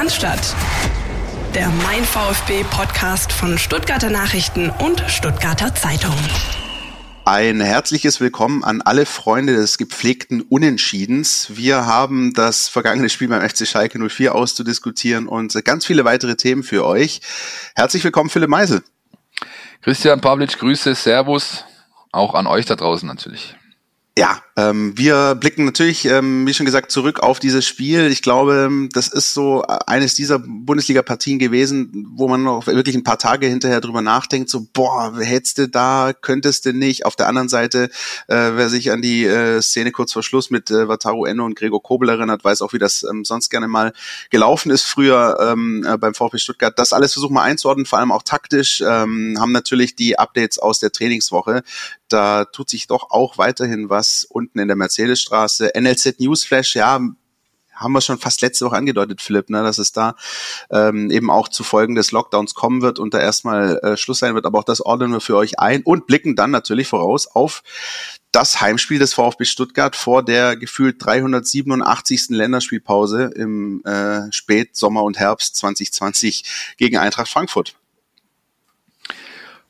Cannstatt. Der Mein VfB Podcast von Stuttgarter Nachrichten und Stuttgarter Zeitung. Ein herzliches Willkommen an alle Freunde des gepflegten Unentschiedens. Wir haben das vergangene Spiel beim FC Schalke 04 auszudiskutieren und ganz viele weitere Themen für euch. Herzlich willkommen, Philipp Meisel. Christian Pavlic, Grüße, Servus, auch an euch da draußen natürlich. Ja, ähm, wir blicken natürlich, ähm, wie schon gesagt, zurück auf dieses Spiel. Ich glaube, das ist so eines dieser Bundesliga-Partien gewesen, wo man noch wirklich ein paar Tage hinterher drüber nachdenkt, so, boah, hättest du da, könntest du nicht. Auf der anderen Seite, äh, wer sich an die äh, Szene kurz vor Schluss mit äh, Wataru Endo und Gregor Kobel erinnert, weiß auch, wie das ähm, sonst gerne mal gelaufen ist früher ähm, äh, beim VfB Stuttgart. Das alles versuchen wir einzuordnen, vor allem auch taktisch, ähm, haben natürlich die Updates aus der Trainingswoche. Da tut sich doch auch weiterhin was unten in der Mercedesstraße. NLZ Newsflash, ja, haben wir schon fast letzte Woche angedeutet, Philipp, ne, dass es da ähm, eben auch zu Folgen des Lockdowns kommen wird und da erstmal äh, Schluss sein wird. Aber auch das ordnen wir für euch ein und blicken dann natürlich voraus auf das Heimspiel des VfB Stuttgart vor der gefühlt 387. Länderspielpause im äh, Spät-, Sommer- und Herbst 2020 gegen Eintracht Frankfurt.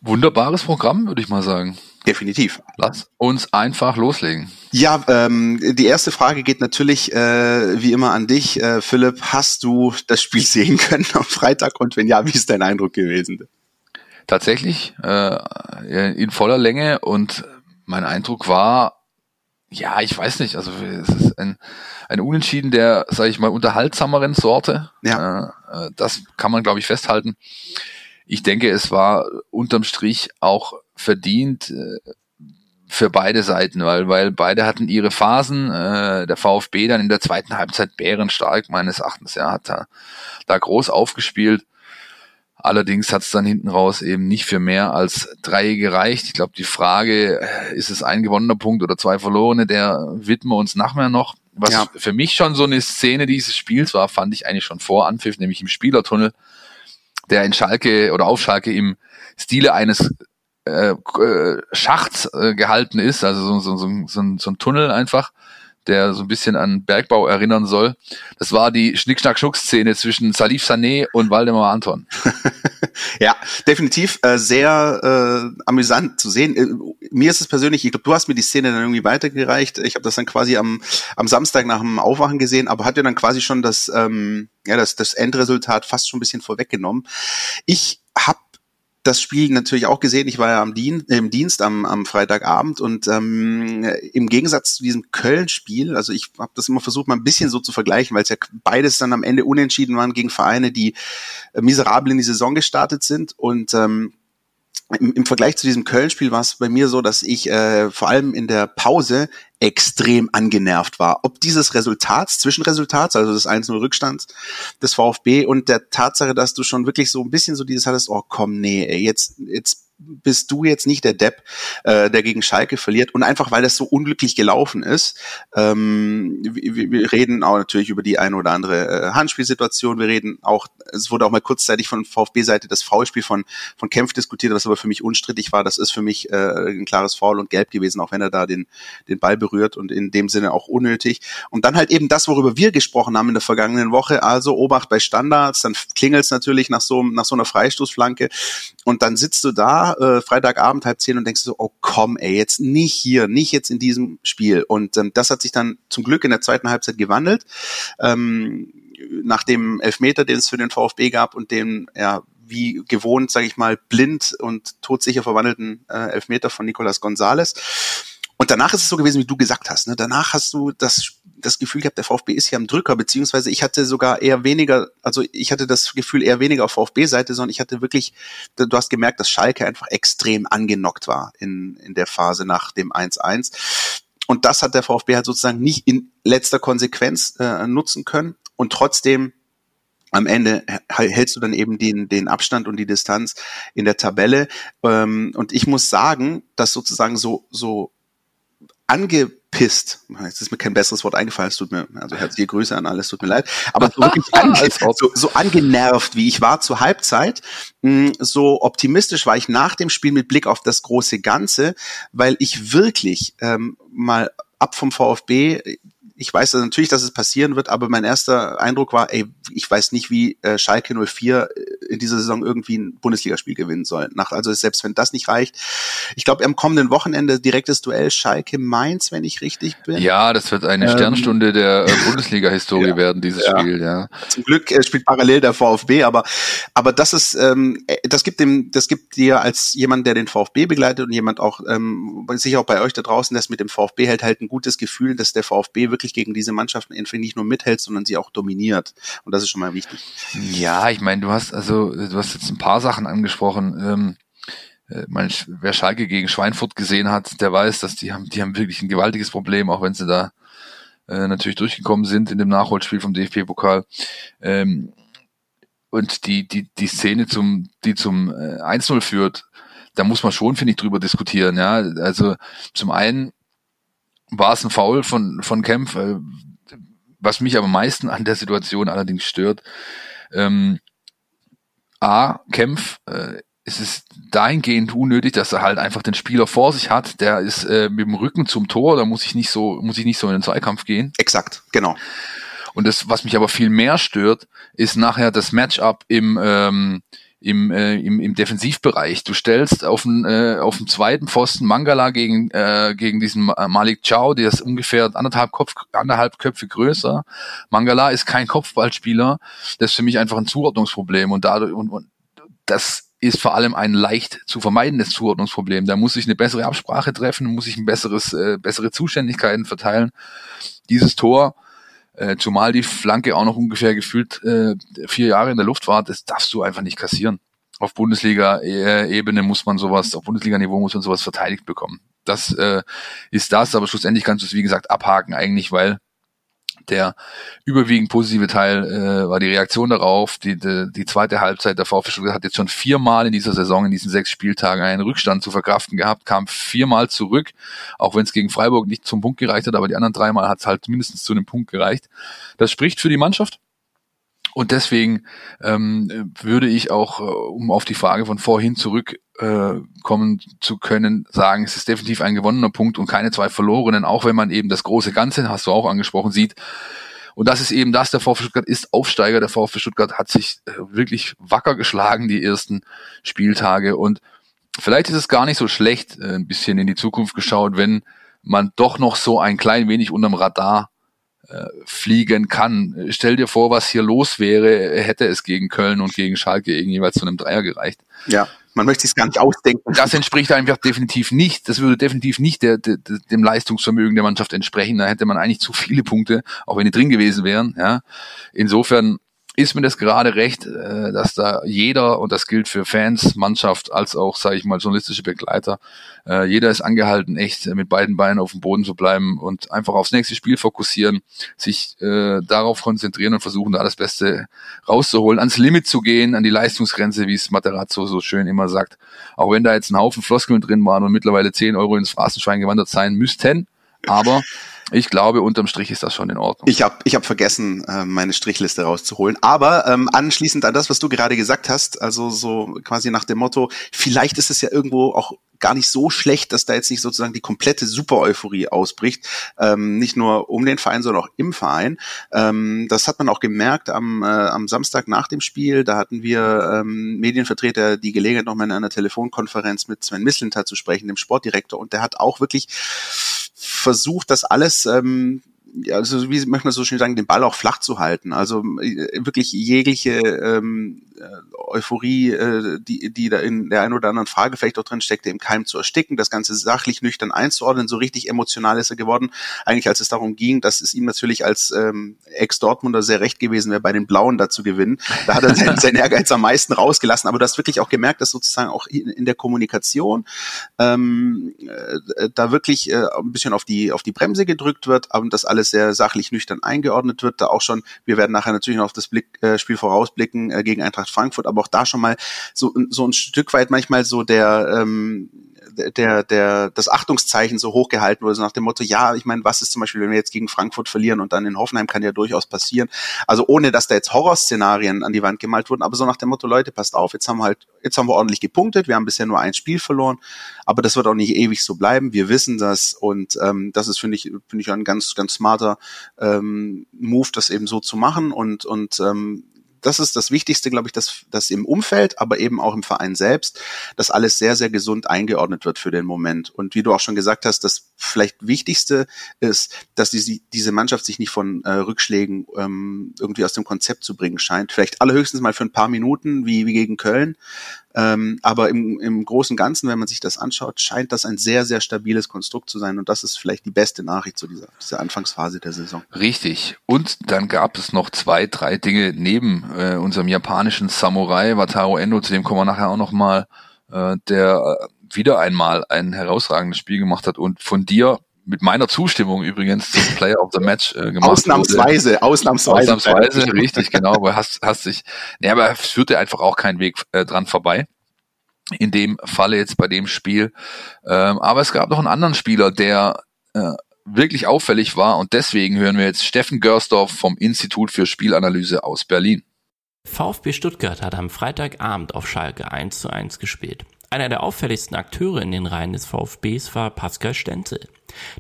Wunderbares Programm, würde ich mal sagen. Definitiv. Lass uns einfach loslegen. Ja, ähm, die erste Frage geht natürlich äh, wie immer an dich, äh, Philipp. Hast du das Spiel sehen können am Freitag und wenn ja, wie ist dein Eindruck gewesen? Tatsächlich äh, in voller Länge und mein Eindruck war, ja, ich weiß nicht, also es ist ein, ein Unentschieden der, sage ich mal, unterhaltsameren Sorte. Ja. Äh, äh das kann man, glaube ich, festhalten. Ich denke, es war unterm Strich auch verdient äh, für beide Seiten, weil, weil beide hatten ihre Phasen. Äh, der VfB dann in der zweiten Halbzeit bärenstark, meines Erachtens. Er hat da, da groß aufgespielt. Allerdings hat es dann hinten raus eben nicht für mehr als drei gereicht. Ich glaube, die Frage, äh, ist es ein gewonnener Punkt oder zwei verlorene, der widmen wir uns nachher noch. Was ja. für mich schon so eine Szene dieses Spiels war, fand ich eigentlich schon vor Anpfiff, nämlich im Spielertunnel, der in Schalke oder auf Schalke im Stile eines äh, äh, Schacht äh, gehalten ist, also so, so, so, so, ein, so ein Tunnel einfach, der so ein bisschen an Bergbau erinnern soll. Das war die Schnick-Schnack-Schnuck-Szene zwischen Salif Sané und Waldemar Anton. ja, definitiv äh, sehr äh, amüsant zu sehen. Äh, mir ist es persönlich, ich glaube, du hast mir die Szene dann irgendwie weitergereicht. Ich habe das dann quasi am, am Samstag nach dem Aufwachen gesehen, aber hat ja dann quasi schon das, ähm, ja, das, das Endresultat fast schon ein bisschen vorweggenommen. Ich habe das Spiel natürlich auch gesehen. Ich war ja am Dien im Dienst am, am Freitagabend und ähm, im Gegensatz zu diesem Köln-Spiel, also ich habe das immer versucht, mal ein bisschen so zu vergleichen, weil es ja beides dann am Ende unentschieden waren gegen Vereine, die äh, miserabel in die Saison gestartet sind und ähm, im, im Vergleich zu diesem Köln-Spiel war es bei mir so, dass ich äh, vor allem in der Pause extrem angenervt war. Ob dieses Resultats, Zwischenresultats, also des 1-0 Rückstands des VfB und der Tatsache, dass du schon wirklich so ein bisschen so dieses hattest, oh komm, nee, jetzt, jetzt bist du jetzt nicht der Depp, äh, der gegen Schalke verliert. Und einfach, weil das so unglücklich gelaufen ist, ähm, wir, wir reden auch natürlich über die eine oder andere äh, Handspielsituation. Wir reden auch, es wurde auch mal kurzzeitig von VfB-Seite das Foulspiel von, von Kempf diskutiert, was aber für mich unstrittig war. Das ist für mich äh, ein klares Foul und gelb gewesen, auch wenn er da den, den Ball berührt und in dem Sinne auch unnötig. Und dann halt eben das, worüber wir gesprochen haben in der vergangenen Woche, also Obacht bei Standards, dann klingelt es natürlich nach so, nach so einer Freistoßflanke und dann sitzt du da äh, Freitagabend halb zehn und denkst so, oh komm, ey, jetzt nicht hier, nicht jetzt in diesem Spiel. Und ähm, das hat sich dann zum Glück in der zweiten Halbzeit gewandelt. Ähm, nach dem Elfmeter, den es für den VfB gab und den, ja, wie gewohnt, sage ich mal, blind und todsicher verwandelten äh, Elfmeter von Nicolas Gonzalez und danach ist es so gewesen, wie du gesagt hast. Ne? Danach hast du das, das Gefühl gehabt, der VfB ist hier am Drücker, beziehungsweise ich hatte sogar eher weniger, also ich hatte das Gefühl eher weniger auf VfB-Seite, sondern ich hatte wirklich, du hast gemerkt, dass Schalke einfach extrem angenockt war in, in der Phase nach dem 1-1. Und das hat der VfB halt sozusagen nicht in letzter Konsequenz äh, nutzen können. Und trotzdem am Ende hältst du dann eben den, den Abstand und die Distanz in der Tabelle. Ähm, und ich muss sagen, dass sozusagen so, so angepisst, jetzt ist mir kein besseres Wort eingefallen, es tut mir, also herzliche Grüße an alles, tut mir leid, aber so wirklich ange so, so angenervt, wie ich war zur Halbzeit, hm, so optimistisch war ich nach dem Spiel mit Blick auf das große Ganze, weil ich wirklich ähm, mal ab vom VfB Ich weiß natürlich, dass es passieren wird, aber mein erster Eindruck war, ey, ich weiß nicht, wie äh, Schalke 04 in dieser Saison irgendwie ein Bundesligaspiel gewinnen soll. Nach, also selbst wenn das nicht reicht. Ich glaube, am kommenden Wochenende direktes Duell Schalke-Mainz, wenn ich richtig bin. Ja, das wird eine ähm, Sternstunde der äh, Bundesliga-Historie ja, werden, dieses ja. Spiel, ja. Zum Glück äh, spielt parallel der VfB, aber, aber das ist, ähm, äh, das gibt dem, das gibt dir als jemand, der den VfB begleitet und jemand auch, ähm, sicher auch bei euch da draußen, das mit dem VfB hält halt ein gutes Gefühl, dass der VfB wirklich gegen diese Mannschaften nicht nur mithält, sondern sie auch dominiert. Und das ist schon mal wichtig. Ja, ich meine, du hast also, du hast jetzt ein paar Sachen angesprochen. Ähm, äh, mein, wer Schalke gegen Schweinfurt gesehen hat, der weiß, dass die haben, die haben wirklich ein gewaltiges Problem, auch wenn sie da äh, natürlich durchgekommen sind in dem Nachholspiel vom DFB-Pokal. Ähm, und die, die, die Szene zum, die zum äh, 1-0 führt, da muss man schon, finde ich, drüber diskutieren. Ja, also zum einen war es ein Foul von von Kempf, äh, was mich am meisten an der Situation allerdings stört. Ähm, A, Kempf äh, es ist dahingehend unnötig, dass er halt einfach den Spieler vor sich hat, der ist äh, mit dem Rücken zum Tor, da muss ich nicht so, muss ich nicht so in den Zweikampf gehen. Exakt, genau. Und das, was mich aber viel mehr stört, ist nachher das Matchup im, ähm, im, äh, im, im Defensivbereich. Du stellst auf den, äh, auf dem zweiten Pfosten Mangala gegen, äh, gegen diesen Malik Chow, der ist ungefähr anderthalb, Kopf, anderthalb Köpfe größer. Mangala ist kein Kopfballspieler. Das ist für mich einfach ein Zuordnungsproblem und dadurch, und, und das ist vor allem ein leicht zu vermeidendes Zuordnungsproblem. Da muss ich eine bessere Absprache treffen, muss ich ein besseres, äh, bessere Zuständigkeiten verteilen. Dieses Tor, äh, zumal die Flanke auch noch ungefähr gefühlt äh, vier Jahre in der Luft war, das darfst du einfach nicht kassieren. Auf Bundesliga-Ebene muss man sowas, auf Bundesliga-Niveau muss man sowas verteidigt bekommen. Das äh, ist das, aber schlussendlich kannst du es, wie gesagt, abhaken eigentlich, weil der überwiegend positive Teil äh, war die Reaktion darauf. Die, die, die zweite Halbzeit der VfB hat jetzt schon viermal in dieser Saison, in diesen sechs Spieltagen, einen Rückstand zu verkraften gehabt, kam viermal zurück, auch wenn es gegen Freiburg nicht zum Punkt gereicht hat, aber die anderen dreimal hat es halt mindestens zu einem Punkt gereicht. Das spricht für die Mannschaft. Und deswegen ähm, würde ich auch, äh, um auf die Frage von vorhin zurückkommen äh, zu können, sagen, es ist definitiv ein gewonnener Punkt und keine zwei verlorenen, auch wenn man eben das große Ganze, hast du auch angesprochen, sieht. Und das ist eben das, der VfB Stuttgart ist Aufsteiger. Der VfB Stuttgart hat sich äh, wirklich wacker geschlagen die ersten Spieltage. Und vielleicht ist es gar nicht so schlecht, äh, ein bisschen in die Zukunft geschaut, wenn man doch noch so ein klein wenig unterm Radar fliegen kann. Stell dir vor, was hier los wäre, hätte es gegen Köln und gegen Schalke jeweils zu einem Dreier gereicht. Ja, man möchte es gar nicht ausdenken. Das entspricht einfach definitiv nicht, das würde definitiv nicht der, der, dem Leistungsvermögen der Mannschaft entsprechen. Da hätte man eigentlich zu viele Punkte, auch wenn die drin gewesen wären. Ja. Insofern ist mir das gerade recht, äh, dass da jeder, und das gilt für Fans, Mannschaft, als auch, sage ich mal, journalistische Begleiter, äh, jeder ist angehalten, echt mit beiden Beinen auf dem Boden zu bleiben und einfach aufs nächste Spiel fokussieren, sich äh, darauf konzentrieren und versuchen, da das Beste rauszuholen, ans Limit zu gehen, an die Leistungsgrenze, wie es Materazzo so schön immer sagt. Auch wenn da jetzt ein Haufen Floskeln drin waren und mittlerweile 10 Euro ins Phrasenschwein gewandert sein müssten, aber ich glaube, unterm Strich ist das schon in Ordnung. Ich habe ich hab vergessen, äh, meine Strichliste rauszuholen. Aber ähm, anschließend an das, was du gerade gesagt hast, also so quasi nach dem Motto, vielleicht ist es ja irgendwo auch gar nicht so schlecht, dass da jetzt nicht sozusagen die komplette Super-Euphorie ausbricht. Ähm, nicht nur um den Verein, sondern auch im Verein. Ähm, das hat man auch gemerkt am, äh, am Samstag nach dem Spiel. Da hatten wir ähm, Medienvertreter die Gelegenheit, nochmal in einer Telefonkonferenz mit Sven Mislintat zu sprechen, dem Sportdirektor. Und der hat auch wirklich versucht, das alles ähm, ja, also wie möchte man so schön sagen, den Ball auch flach zu halten. Also äh, wirklich jegliche ähm, äh, Euphorie, äh, die, die da in der einen oder anderen Frage vielleicht auch drin steckte, im Keim zu ersticken, das Ganze sachlich nüchtern einzuordnen. So richtig emotional ist er geworden, eigentlich als es darum ging, dass es ihm natürlich als ähm, Ex-Dortmunder sehr recht gewesen wäre, bei den Blauen da zu gewinnen. Da hat er seinen, seinen Ehrgeiz am meisten rausgelassen, aber du hast wirklich auch gemerkt, dass sozusagen auch in, in der Kommunikation ähm, äh, da wirklich äh, ein bisschen auf die, auf die Bremse gedrückt wird und das alles sehr sachlich nüchtern eingeordnet wird. Da auch schon, wir werden nachher natürlich noch auf das Blick, äh, Spiel vorausblicken äh, gegen Eintracht Eintracht Frankfurt, aber auch da schon mal so, so ein Stück weit manchmal so der, ähm, der, der, das Achtungszeichen so hochgehalten wurde, so nach dem Motto, ja, ich meine, was ist zum Beispiel, wenn wir jetzt gegen Frankfurt verlieren und dann in Hoffenheim kann ja durchaus passieren. Also ohne, dass da jetzt Horrorszenarien an die Wand gemalt wurden, aber so nach dem Motto, Leute, passt auf, jetzt haben wir halt, jetzt haben wir ordentlich gepunktet, wir haben bisher nur ein Spiel verloren, aber das wird auch nicht ewig so bleiben. Wir wissen das und ähm, das ist, finde ich, finde ich ein ganz, ganz smarter ähm, Move, das eben so zu machen und, und ähm, das ist das Wichtigste, glaube ich, dass, dass im Umfeld, aber eben auch im Verein selbst, dass alles sehr, sehr gesund eingeordnet wird für den Moment. Und wie du auch schon gesagt hast, das vielleicht Wichtigste ist, dass die, diese Mannschaft sich nicht von äh, Rückschlägen ähm, irgendwie aus dem Konzept zu bringen scheint. Vielleicht allerhöchstens mal für ein paar Minuten, wie, wie gegen Köln, ähm, aber im, im Großen und Ganzen, wenn man sich das anschaut, scheint das ein sehr, sehr stabiles Konstrukt zu sein. Und das ist vielleicht die beste Nachricht zu dieser, dieser Anfangsphase der Saison. Richtig. Und dann gab es noch zwei, drei Dinge neben äh, unserem japanischen Samurai, Wataru Endo, zu dem kommen wir nachher auch noch mal, äh, der äh, wieder einmal ein herausragendes Spiel gemacht hat und von dir mit meiner Zustimmung übrigens zum Player of the Match äh, gemacht Ausnahmsweise, wurde. ausnahmsweise. Ausnahmsweise, richtig, genau, aber hast, hast sich, nee, aber es führte einfach auch kein Weg äh, dran vorbei. In dem Falle jetzt bei dem Spiel. Ähm, aber es gab noch einen anderen Spieler, der äh, wirklich auffällig war und deswegen hören wir jetzt Steffen Görsdorf vom Institut für Spielanalyse aus Berlin. VfB Stuttgart hat am Freitagabend auf Schalke 1 zu 1 gespielt. Einer der auffälligsten Akteure in den Reihen des VfBs war Pascal Stenzel.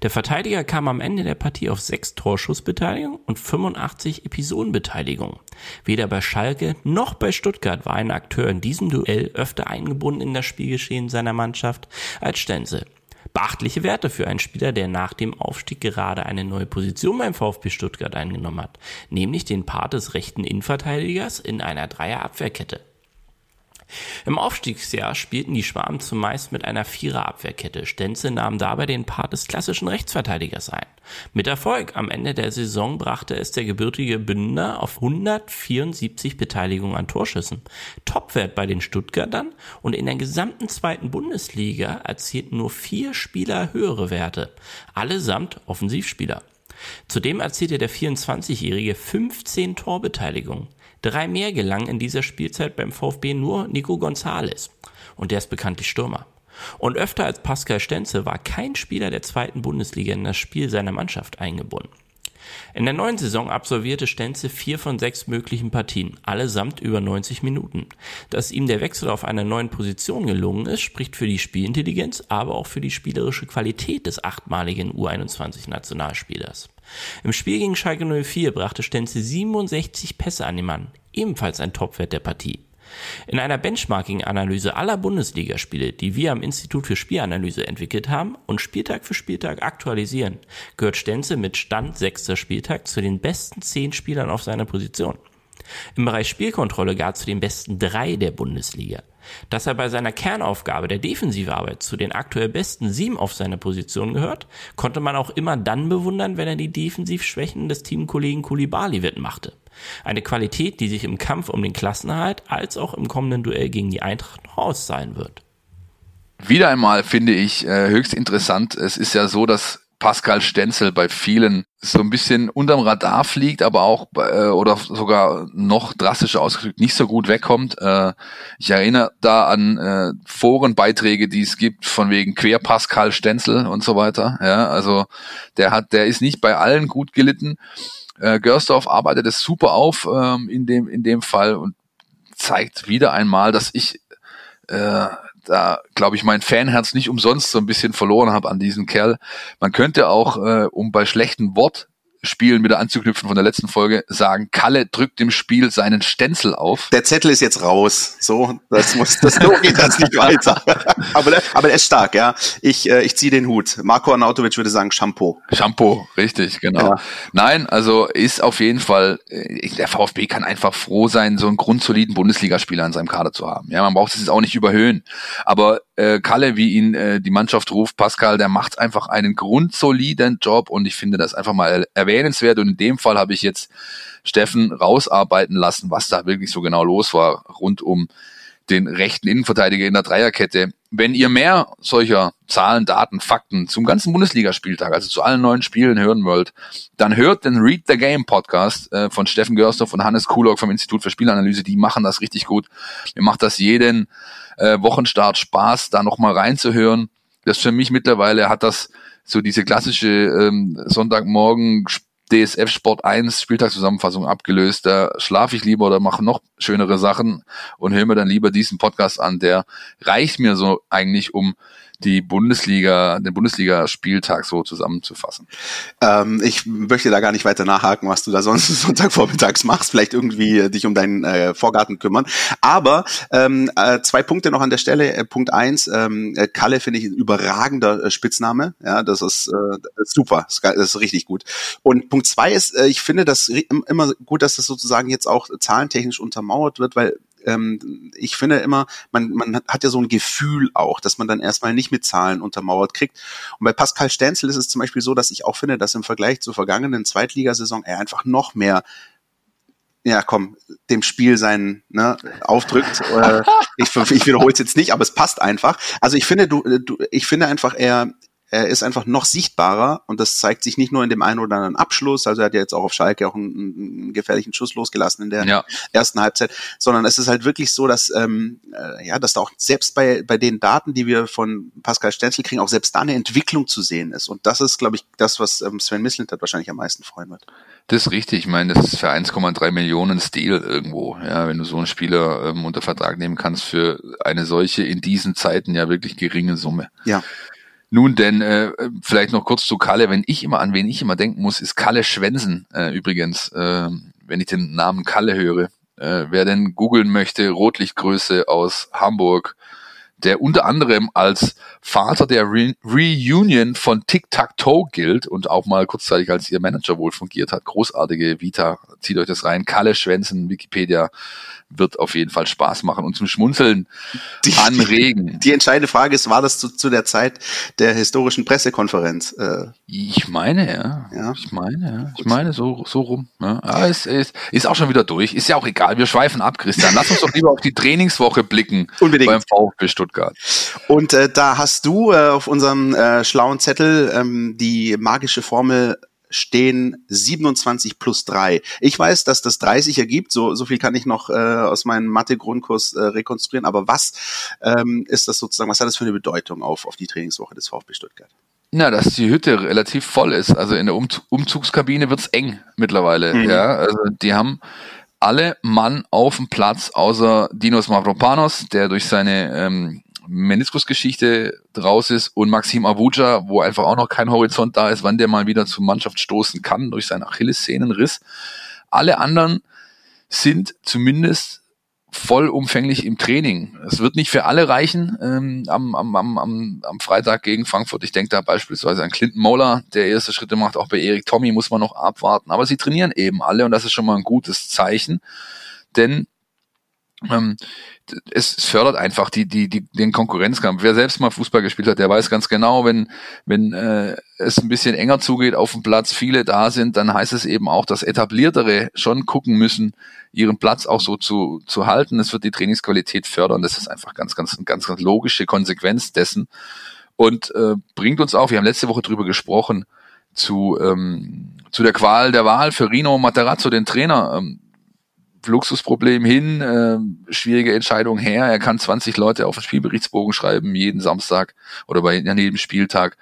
Der Verteidiger kam am Ende der Partie auf sechs Torschussbeteiligung und 85 Episodenbeteiligung. Weder bei Schalke noch bei Stuttgart war ein Akteur in diesem Duell öfter eingebunden in das Spielgeschehen seiner Mannschaft als Stenzel. Beachtliche Werte für einen Spieler, der nach dem Aufstieg gerade eine neue Position beim VfB Stuttgart eingenommen hat, nämlich den Part des rechten Innenverteidigers in einer Dreierabwehrkette. Im Aufstiegsjahr spielten die Schwaben zumeist mit einer Viererabwehrkette. Stenzel nahm dabei den Part des klassischen Rechtsverteidigers ein. Mit Erfolg. Am Ende der Saison brachte es der gebürtige Bündner auf 174 Beteiligungen an Torschüssen. Topwert bei den Stuttgartern und in der gesamten zweiten Bundesliga erzielten nur vier Spieler höhere Werte. Allesamt Offensivspieler. Zudem erzielte der 24-Jährige 15 Torbeteiligungen. Drei mehr gelangen in dieser Spielzeit beim VfB nur Nico González. Und der ist bekanntlich Stürmer. Und öfter als Pascal Stenze war kein Spieler der zweiten Bundesliga in das Spiel seiner Mannschaft eingebunden. In der neuen Saison absolvierte Stenze vier von sechs möglichen Partien, allesamt über 90 Minuten. Dass ihm der Wechsel auf einer neuen Position gelungen ist, spricht für die Spielintelligenz, aber auch für die spielerische Qualität des achtmaligen U21-Nationalspielers. Im Spiel gegen Schalke 04 brachte Stenze 67 Pässe an den Mann, ebenfalls ein Topwert der Partie. In einer Benchmarking-Analyse aller Bundesligaspiele, die wir am Institut für Spielanalyse entwickelt haben und Spieltag für Spieltag aktualisieren, gehört Stenze mit Stand 6. Spieltag zu den besten 10 Spielern auf seiner Position. Im Bereich Spielkontrolle gar zu den besten drei der Bundesliga. Dass er bei seiner Kernaufgabe der Defensivarbeit zu den aktuell besten sieben auf seiner Position gehört, konnte man auch immer dann bewundern, wenn er die Defensivschwächen des Teamkollegen Kulibali wettmachte. Eine Qualität, die sich im Kampf um den Klassenerhalt als auch im kommenden Duell gegen die Eintracht noch auszahlen wird. Wieder einmal finde ich äh, höchst interessant. Es ist ja so, dass Pascal Stenzel bei vielen so ein bisschen unterm Radar fliegt, aber auch äh, oder sogar noch drastischer ausgedrückt nicht so gut wegkommt. Äh, ich erinnere da an äh, Forenbeiträge, die es gibt von wegen Quer Pascal Stenzel und so weiter. Ja, also der hat, der ist nicht bei allen gut gelitten. Äh, Görsdorf arbeitet es super auf ähm, in dem in dem Fall und zeigt wieder einmal, dass ich äh, da, glaube ich, mein Fanherz nicht umsonst so ein bisschen verloren habe an diesen Kerl. Man könnte auch, äh, um bei schlechten Wort Spielen wieder anzuknüpfen von der letzten Folge, sagen, Kalle drückt dem Spiel seinen Stenzel auf. Der Zettel ist jetzt raus. So, das muss, das so geht das nicht weiter. aber, der, aber der ist stark, ja. Ich, äh, ich ziehe den Hut. Marco Arnautovic würde sagen Shampoo. Shampoo, richtig, genau. Ja. Nein, also ist auf jeden Fall, äh, der VfB kann einfach froh sein, so einen grundsoliden Bundesligaspieler in seinem Kader zu haben. Ja, man braucht es jetzt auch nicht überhöhen. Aber äh, Kalle, wie ihn äh, die Mannschaft ruft, Pascal, der macht einfach einen grundsoliden Job und ich finde das einfach mal erwähnenswert und in dem Fall habe ich jetzt Steffen rausarbeiten lassen, was da wirklich so genau los war rund um den rechten Innenverteidiger in der Dreierkette. Wenn ihr mehr solcher Zahlen, Daten, Fakten zum ganzen Bundesligaspieltag, also zu allen neuen Spielen hören wollt, dann hört den Read the Game Podcast äh, von Steffen Görster, von Hannes Kuhlok vom Institut für Spielanalyse. Die machen das richtig gut. Mir macht das jeden äh, Wochenstart Spaß, da nochmal reinzuhören. Das für mich mittlerweile hat das so diese klassische ähm, Sonntagmorgen DSF Sport 1 Spieltagszusammenfassung abgelöst. Da schlafe ich lieber oder mache noch schönere Sachen und höre mir dann lieber diesen Podcast an. Der reicht mir so eigentlich, um die Bundesliga, den Bundesliga-Spieltag so zusammenzufassen. Ähm, ich möchte da gar nicht weiter nachhaken, was du da sonst Sonntagvormittags machst. Vielleicht irgendwie äh, dich um deinen äh, Vorgarten kümmern. Aber ähm, äh, zwei Punkte noch an der Stelle. Äh, Punkt eins, ähm, äh, Kalle finde ich ein überragender äh, Spitzname. Ja, das ist super. Das ist richtig gut. Und Punkt zwei ist, ich finde das immer gut, dass das sozusagen jetzt auch zahlentechnisch untermauert wird, weil ähm, ich finde immer, man, man hat ja so ein Gefühl auch, dass man dann erstmal nicht mit Zahlen untermauert kriegt. Und bei Pascal Stenzel ist es zum Beispiel so, dass ich auch finde, dass im Vergleich zur vergangenen Zweitligasaison er einfach noch mehr ja, komm, dem Spiel seinen ne, aufdrückt. Äh, ich ich wiederhole es jetzt nicht, aber es passt einfach. Also ich finde, du, du, ich finde einfach, er, er ist einfach noch sichtbarer und das zeigt sich nicht nur in dem einen oder anderen Abschluss, also er hat ja jetzt auch auf Schalke auch einen, einen gefährlichen Schuss losgelassen in der ja. ersten Halbzeit, sondern es ist halt wirklich so, dass ähm, äh, ja, dass da auch selbst bei bei den Daten, die wir von Pascal Stenzel kriegen, auch selbst da eine Entwicklung zu sehen ist und das ist, glaube ich, das, was ähm, Sven Mislintat wahrscheinlich am meisten freuen wird. Das ist richtig. Ich meine, das ist für 1,3 Millionen Stil irgendwo. Ja, wenn du so einen Spieler ähm, unter Vertrag nehmen kannst für eine solche in diesen Zeiten ja wirklich geringe Summe. Ja. Nun denn, äh, vielleicht noch kurz zu Kalle. Wenn ich immer an wen ich immer denken muss, ist Kalle Schwensen äh, übrigens, äh, wenn ich den Namen Kalle höre. Äh, wer denn googeln möchte, Rotlichtgröße aus Hamburg, der unter anderem als Vater der Re Reunion von Tic-Tac-Toe gilt und auch mal kurzzeitig als ihr Manager wohl fungiert hat. Großartige Vita, zieht euch das rein. Kalle Schwensen, Wikipedia, wird auf jeden Fall Spaß machen und zum Schmunzeln die, anregen. Die, die, entscheidende Frage ist, war das zu, zu der Zeit der historischen Pressekonferenz? Äh, ich meine, ja. ja. Ich meine, ja. Ich meine, so, so rum. Ja. Aber es ist, ist auch schon wieder durch. Ist ja auch egal. Wir schweifen ab, Christian. Lass uns doch lieber auf die Trainingswoche blicken Unbedingt. beim VfB Stuttgart. Und äh, da hast du äh, auf unserem äh, schlauen Zettel ähm, die magische Formel stehen 27 plus 3. Ich weiß, dass das 30 ergibt, so, so viel kann ich noch äh, aus meinem Mathe-Grundkurs äh, rekonstruieren, aber was ähm, ist das sozusagen, was hat das für eine Bedeutung auf, auf die Trainingswoche des VfB Stuttgart? Na, dass die Hütte relativ voll ist. Also in der Umzug Umzugskabine wird's eng mittlerweile. Mhm. Ja, also die haben alle Mann auf dem Platz, außer Dinos Mavropanos, der durch seine ähm, Meniskusgeschichte draus ist und Maxim Avuja, wo einfach auch noch kein Horizont da ist, wann der mal wieder zur Mannschaft stoßen kann durch seinen Achillessehnenriss. Alle anderen sind zumindest vollumfänglich im Training. Es wird nicht für alle reichen ähm, am, am, am, am Freitag gegen Frankfurt. Ich denke da beispielsweise an Clinton Moller, der erste Schritte macht. Auch bei Erik Tommy muss man noch abwarten. Aber sie trainieren eben alle und das ist schon mal ein gutes Zeichen. Denn es fördert einfach die, die, die, den Konkurrenzkampf. Wer selbst mal Fußball gespielt hat, der weiß ganz genau, wenn, wenn äh, es ein bisschen enger zugeht auf dem Platz, viele da sind, dann heißt es eben auch, dass etabliertere schon gucken müssen, ihren Platz auch so zu, zu halten. Es wird die Trainingsqualität fördern. Das ist einfach ganz, ganz, ganz, ganz logische Konsequenz dessen. Und äh, bringt uns auch, wir haben letzte Woche drüber gesprochen, zu, ähm, zu der Qual der Wahl für Rino Materazzo, den Trainer. Ähm, Luxusproblem hin, äh, schwierige Entscheidung her. Er kann 20 Leute auf den Spielberichtsbogen schreiben, jeden Samstag oder bei jedem Spieltag.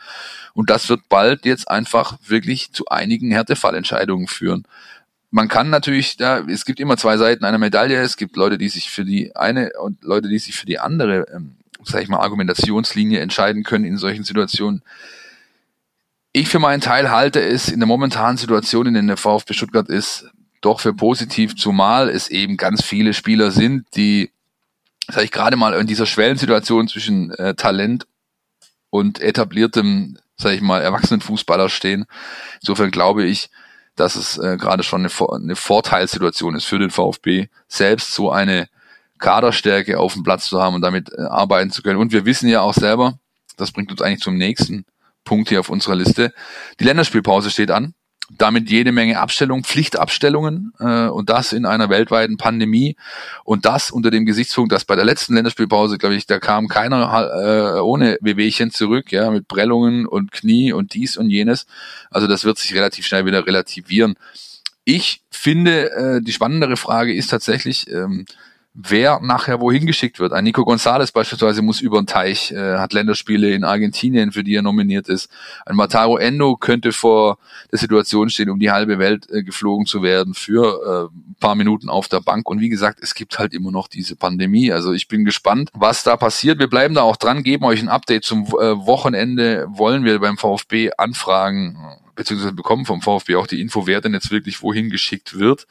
Und das wird bald jetzt einfach wirklich zu einigen Härtefallentscheidungen führen. Man kann natürlich, da, es gibt immer zwei Seiten einer Medaille. Es gibt Leute, die sich für die eine und Leute, die sich für die andere, ähm, sag ich mal, Argumentationslinie entscheiden können in solchen Situationen. Ich für meinen Teil halte es in der momentanen Situation, in der der VfB Stuttgart ist, doch für positiv, zumal es eben ganz viele Spieler sind, die, sag ich gerade mal, in dieser Schwellensituation zwischen äh, Talent und etabliertem, sag ich mal, erwachsenen Fußballer stehen. Insofern glaube ich, dass es äh, gerade schon eine, eine Vorteilssituation ist für den VfB, selbst so eine Kaderstärke auf dem Platz zu haben und damit äh, arbeiten zu können. Und wir wissen ja auch selber, das bringt uns eigentlich zum nächsten Punkt hier auf unserer Liste. Die Länderspielpause steht an. Damit jede Menge Abstellungen, Pflichtabstellungen äh, und das in einer weltweiten Pandemie und das unter dem Gesichtspunkt, dass bei der letzten Länderspielpause, glaube ich, da kam keiner äh, ohne Wehwehchen zurück, ja, mit Prellungen und Knie und dies und jenes. Also das wird sich relativ schnell wieder relativieren. Ich finde, äh, die spannendere Frage ist tatsächlich, ähm, wer nachher wohin geschickt wird. Ein Nico González beispielsweise muss über den Teich, äh, hat Länderspiele in Argentinien, für die er nominiert ist. Ein Mataro Endo könnte vor der Situation stehen, um die halbe Welt äh, geflogen zu werden für äh, paar Minuten auf der Bank. Und wie gesagt, es gibt halt immer noch diese Pandemie. Also ich bin gespannt, was da passiert. Wir bleiben da auch dran, geben euch ein Update zum äh, Wochenende. Wollen wir beim VfB anfragen, beziehungsweise bekommen vom VfB auch die Info, wer denn jetzt wirklich wohin geschickt wird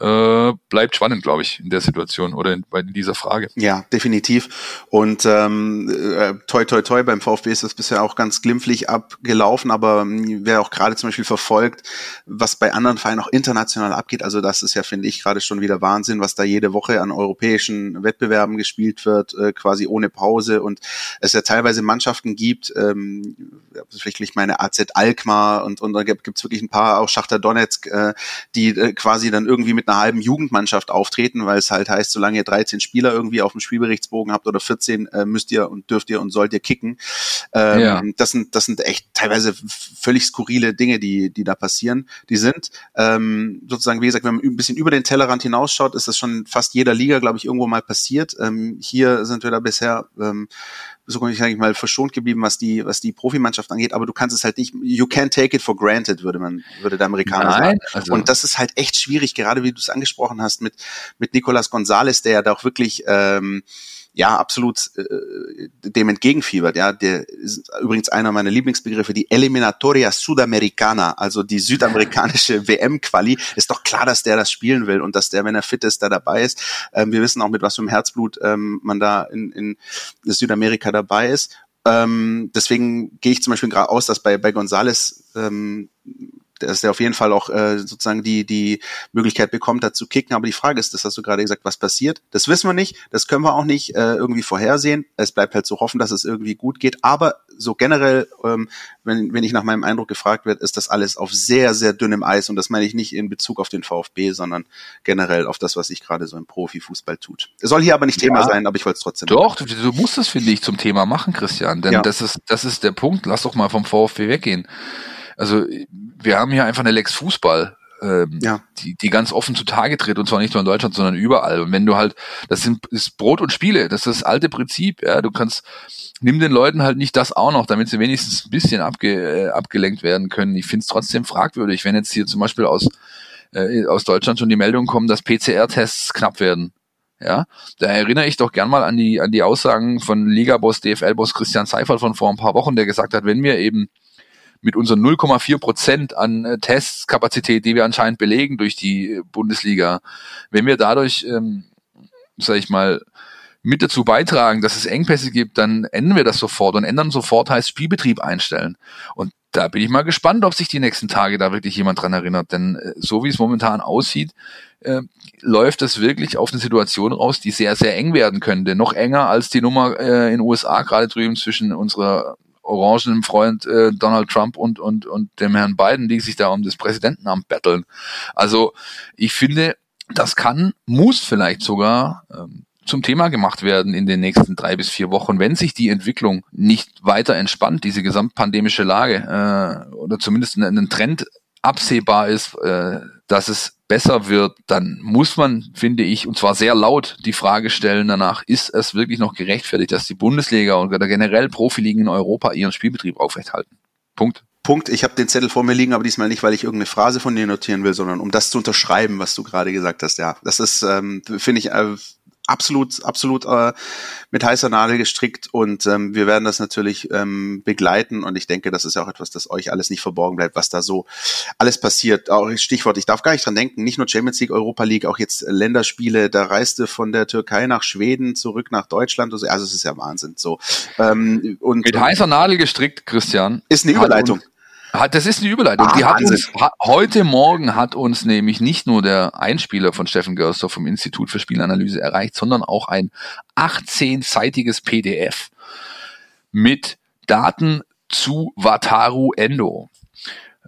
äh, bleibt spannend, glaube ich, in der Situation oder in, bei dieser Frage. Ja, definitiv. Und ähm, äh, toi toi toi, beim VfB ist das bisher auch ganz glimpflich abgelaufen, aber ähm, wer auch gerade zum Beispiel verfolgt, was bei anderen Vereinen auch international abgeht, also das ist ja, finde ich, gerade schon wieder Wahnsinn, was da jede Woche an europäischen Wettbewerben gespielt wird, äh, quasi ohne Pause und es ja teilweise Mannschaften gibt, ähm, wirklich meine AZ Alkmaar und, und da gibt es wirklich ein paar, auch Schachter Donetsk, äh, die äh, quasi dann irgendwie mit mit einer halben Jugendmannschaft auftreten, weil es halt heißt, solange ihr 13 Spieler irgendwie auf dem Spielberichtsbogen habt oder 14, äh, müsst ihr und dürft ihr und sollt ihr kicken. Ähm, ja. Das sind das sind echt teilweise völlig skurrile Dinge, die die da passieren. Die sind ähm, sozusagen, wie gesagt, wenn man ein bisschen über den Tellerrand hinausschaut, ist das schon fast jeder Liga, glaube ich, irgendwo mal passiert. Ähm, hier sind wir da bisher ähm, so kann ich sage ich mal verschont geblieben, was die was die Profimannschaft angeht, aber du kannst es halt nicht you can't take it for granted, würde man würde der Amerikaner Nein, sagen. Also und das ist halt echt schwierig, gerade wie du es angesprochen hast mit mit Nicolas Gonzalez, der ja da auch wirklich ähm, ja absolut äh, dem entgegenfiebert. Ja, der ist übrigens einer meiner Lieblingsbegriffe, die Eliminatoria Sudamericana, also die südamerikanische WM-Quali. Ist doch klar, dass der das spielen will und dass der, wenn er fit ist, da dabei ist. Ähm, wir wissen auch, mit was für einem Herzblut ähm, man da in, in Südamerika dabei ist. Ähm, deswegen gehe ich zum Beispiel gerade aus, dass bei, bei Gonzales ähm, dass er auf jeden Fall auch äh, sozusagen die, die Möglichkeit bekommt, da zu kicken. Aber die Frage ist, das hast du gerade gesagt, was passiert? Das wissen wir nicht, das können wir auch nicht äh, irgendwie vorhersehen. Es bleibt halt zu hoffen, dass es irgendwie gut geht. Aber so generell, ähm, wenn, wenn ich nach meinem Eindruck gefragt wird, ist das alles auf sehr, sehr dünnem Eis. Und das meine ich nicht in Bezug auf den VfB, sondern generell auf das, was sich gerade so im Profifußball tut. Es soll hier aber nicht Thema sein, aber ich wollte es trotzdem. Doch, du, du musst es, finde ich, zum Thema machen, Christian. Denn ja. das ist, das ist der Punkt. Lass doch mal vom VfB weggehen. Also wir haben hier einfach eine Lex Fußball, ähm, ja. die, die ganz offen zutage tritt und zwar nicht nur in Deutschland, sondern überall. Und wenn du halt, das sind ist Brot und Spiele, das ist das alte Prinzip, ja, du kannst, nimm den Leuten halt nicht das auch noch, damit sie wenigstens ein bisschen abge, äh, abgelenkt werden können. Ich finde es trotzdem fragwürdig, wenn jetzt hier zum Beispiel aus, äh, aus Deutschland schon die Meldungen kommen, dass PCR-Tests knapp werden. Ja, da erinnere ich doch gern mal an die, an die Aussagen von Liga-Boss, DFL-Boss Christian Seifert von vor ein paar Wochen, der gesagt hat, wenn wir eben mit unseren 0,4 Prozent an äh, Testkapazität, die wir anscheinend belegen durch die äh, Bundesliga, wenn wir dadurch, ähm, sag ich mal, mit dazu beitragen, dass es Engpässe gibt, dann ändern wir das sofort und ändern sofort heißt Spielbetrieb einstellen. Und da bin ich mal gespannt, ob sich die nächsten Tage da wirklich jemand dran erinnert. Denn äh, so wie es momentan aussieht, äh, läuft es wirklich auf eine Situation raus, die sehr, sehr eng werden könnte. Noch enger als die Nummer äh, in den USA gerade drüben zwischen unserer orangenen Freund äh, Donald Trump und, und, und dem Herrn Biden, die sich da um das Präsidentenamt betteln. Also ich finde, das kann, muss vielleicht sogar ähm, zum Thema gemacht werden in den nächsten drei bis vier Wochen, wenn sich die Entwicklung nicht weiter entspannt, diese gesamtpandemische Lage äh, oder zumindest ein Trend absehbar ist, äh, dass es besser wird, dann muss man, finde ich, und zwar sehr laut die Frage stellen danach, ist es wirklich noch gerechtfertigt, dass die Bundesliga oder generell Profiligen in Europa ihren Spielbetrieb aufrechthalten? Punkt. Punkt. Ich habe den Zettel vor mir liegen, aber diesmal nicht, weil ich irgendeine Phrase von dir notieren will, sondern um das zu unterschreiben, was du gerade gesagt hast. Ja, das ist, ähm, finde ich, äh, absolut, absolut äh, mit heißer Nadel gestrickt und ähm, wir werden das natürlich ähm, begleiten und ich denke, das ist ja auch etwas, das euch alles nicht verborgen bleibt, was da so alles passiert. Auch Stichwort, ich darf gar nicht dran denken, nicht nur Champions League, Europa League, auch jetzt Länderspiele, da reiste von der Türkei nach Schweden zurück nach Deutschland, also es ist ja Wahnsinn. So ähm, und mit heißer Nadel gestrickt, Christian. Ist eine Überleitung. Das ist eine Überleitung. Ah, die hat uns, heute Morgen hat uns nämlich nicht nur der Einspieler von Steffen Görster vom Institut für Spielanalyse erreicht, sondern auch ein 18-seitiges PDF mit Daten zu Wataru Endo.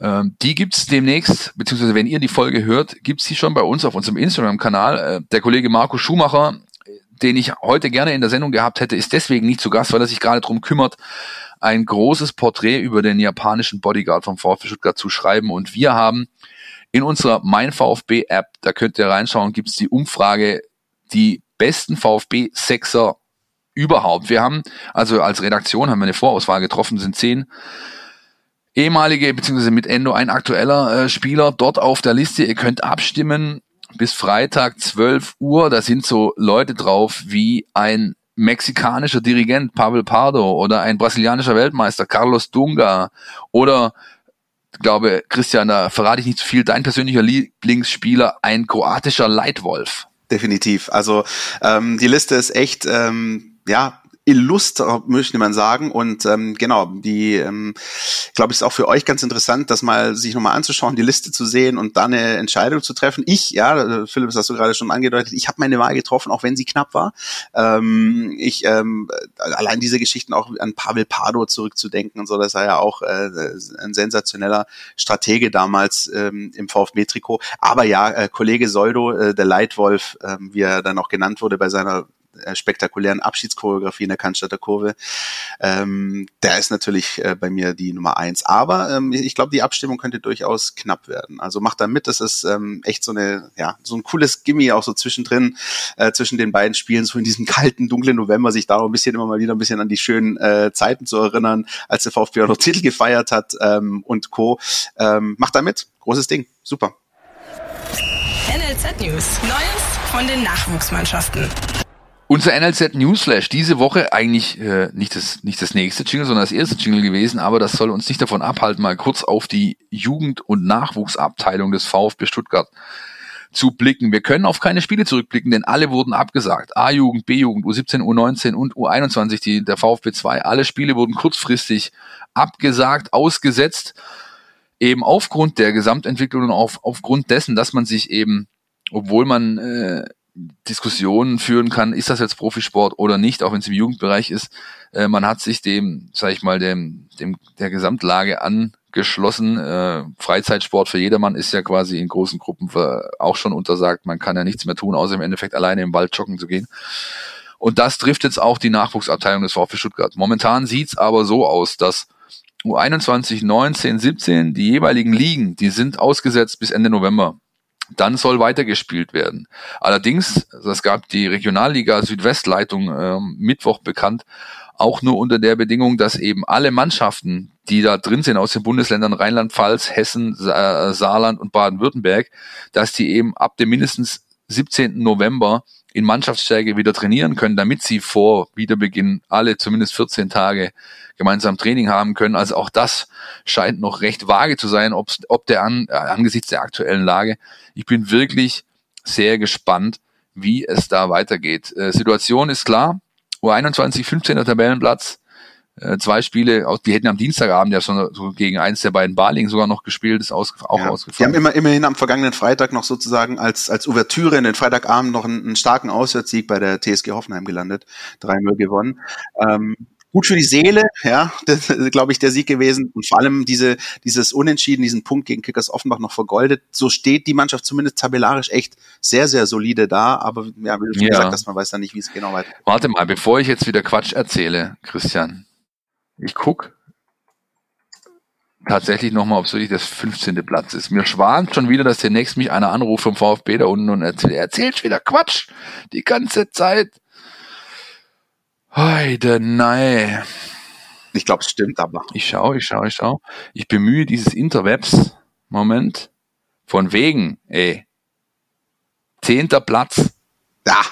Ähm, die gibt's demnächst, beziehungsweise wenn ihr die Folge hört, gibt's die schon bei uns auf unserem Instagram-Kanal. Äh, der Kollege Marco Schumacher, den ich heute gerne in der Sendung gehabt hätte, ist deswegen nicht zu Gast, weil er sich gerade drum kümmert, ein großes Porträt über den japanischen Bodyguard vom VfB Stuttgart zu schreiben. Und wir haben in unserer Mein VfB App, da könnt ihr reinschauen, gibt's die Umfrage, die besten VfB Sechser überhaupt. Wir haben, also als Redaktion haben wir eine Vorauswahl getroffen, sind zehn ehemalige, beziehungsweise mit Endo ein aktueller äh, Spieler dort auf der Liste. Ihr könnt abstimmen bis Freitag 12 Uhr. Da sind so Leute drauf wie ein mexikanischer Dirigent Pavel Pardo oder ein brasilianischer Weltmeister Carlos Dunga oder glaube Christian, da verrate ich nicht zu viel, dein persönlicher Lieblingsspieler, ein kroatischer Leitwolf. Definitiv. Also ähm, die Liste ist echt ähm, ja illuster, möchte man sagen. Und ähm, genau, die, ähm, glaube ich, ist auch für euch ganz interessant, das mal sich nochmal anzuschauen, die Liste zu sehen und dann eine Entscheidung zu treffen. Ich, ja, Philipp, das hast du gerade schon angedeutet, ich habe meine Wahl getroffen, auch wenn sie knapp war. Ähm, ich ähm, allein diese Geschichten auch an Pavel Pardo zurückzudenken und so, das war ja auch äh, ein sensationeller Stratege damals ähm, im VfB-Trikot. Aber ja, äh, Kollege Soldo, äh, der Leitwolf, äh, wie er dann auch genannt wurde bei seiner äh, spektakulären Abschiedschoreografie in der Cannstatter Kurve. Ähm, der ist natürlich äh, bei mir die Nummer eins. Aber ähm, ich glaube, die Abstimmung könnte durchaus knapp werden. Also macht da mit, das ist ähm, echt so eine, ja, so ein cooles Gimme auch so zwischendrin, äh, zwischen den beiden Spielen, so in diesem kalten, dunklen November, sich da auch ein bisschen immer mal wieder ein bisschen an die schönen äh, Zeiten zu erinnern, als der VfB auch noch Titel gefeiert hat ähm, und Co. Ähm, macht da mit. Großes Ding. Super. NLZ News. Neues von den Nachwuchsmannschaften. Unser NLZ Newsflash diese Woche eigentlich äh, nicht das nicht das nächste Jingle, sondern das erste Jingle gewesen, aber das soll uns nicht davon abhalten, mal kurz auf die Jugend- und Nachwuchsabteilung des VfB Stuttgart zu blicken. Wir können auf keine Spiele zurückblicken, denn alle wurden abgesagt. A-Jugend, B-Jugend, U17, U19 und U21, die der VfB 2. Alle Spiele wurden kurzfristig abgesagt, ausgesetzt, eben aufgrund der Gesamtentwicklung und auf, aufgrund dessen, dass man sich eben, obwohl man äh, Diskussionen führen kann, ist das jetzt Profisport oder nicht, auch wenn es im Jugendbereich ist. Äh, man hat sich dem, sag ich mal, dem, dem der Gesamtlage angeschlossen. Äh, Freizeitsport für jedermann ist ja quasi in großen Gruppen auch schon untersagt. Man kann ja nichts mehr tun, außer im Endeffekt alleine im Wald joggen zu gehen. Und das trifft jetzt auch die Nachwuchsabteilung des VfB Stuttgart. Momentan sieht's aber so aus, dass U21, 19, 17, die jeweiligen Ligen, die sind ausgesetzt bis Ende November dann soll weitergespielt werden. Allerdings, das gab die Regionalliga Südwestleitung äh, Mittwoch bekannt, auch nur unter der Bedingung, dass eben alle Mannschaften, die da drin sind aus den Bundesländern Rheinland-Pfalz, Hessen, Sa Saarland und Baden-Württemberg, dass die eben ab dem mindestens 17. November in Mannschaftsstärke wieder trainieren können, damit sie vor Wiederbeginn alle zumindest 14 Tage gemeinsam Training haben können. Also auch das scheint noch recht vage zu sein, ob, ob der an, äh, angesichts der aktuellen Lage. Ich bin wirklich sehr gespannt, wie es da weitergeht. Äh, Situation ist klar. U21 15. Tabellenplatz. Äh, zwei Spiele, die hätten am Dienstagabend ja schon so gegen eins der beiden Baling sogar noch gespielt, ist aus, auch ja, ausgefallen. Die haben immer, immerhin am vergangenen Freitag noch sozusagen als, als Ouvertüre in den Freitagabend noch einen, einen starken Auswärtssieg bei der TSG Hoffenheim gelandet. 3-0 gewonnen. Ähm, gut für die Seele, ja, glaube ich, der Sieg gewesen. Und vor allem diese, dieses Unentschieden, diesen Punkt gegen Kickers Offenbach noch vergoldet. So steht die Mannschaft zumindest tabellarisch echt sehr, sehr solide da. Aber ja, wie du schon ja. gesagt hast, man weiß da nicht, wie es genau weitergeht. Warte mal, bevor ich jetzt wieder Quatsch erzähle, Christian. Ich guck tatsächlich nochmal, ob es wirklich das 15. Platz ist. Mir schwant schon wieder, dass demnächst mich einer anruft vom VfB da unten und erzählt, er erzählt wieder Quatsch die ganze Zeit. Heide, nein. Ich glaube, es stimmt aber. Ich schau, ich schau, ich schau. Ich bemühe dieses Interwebs. Moment. Von wegen, ey. Zehnter Platz. Ja.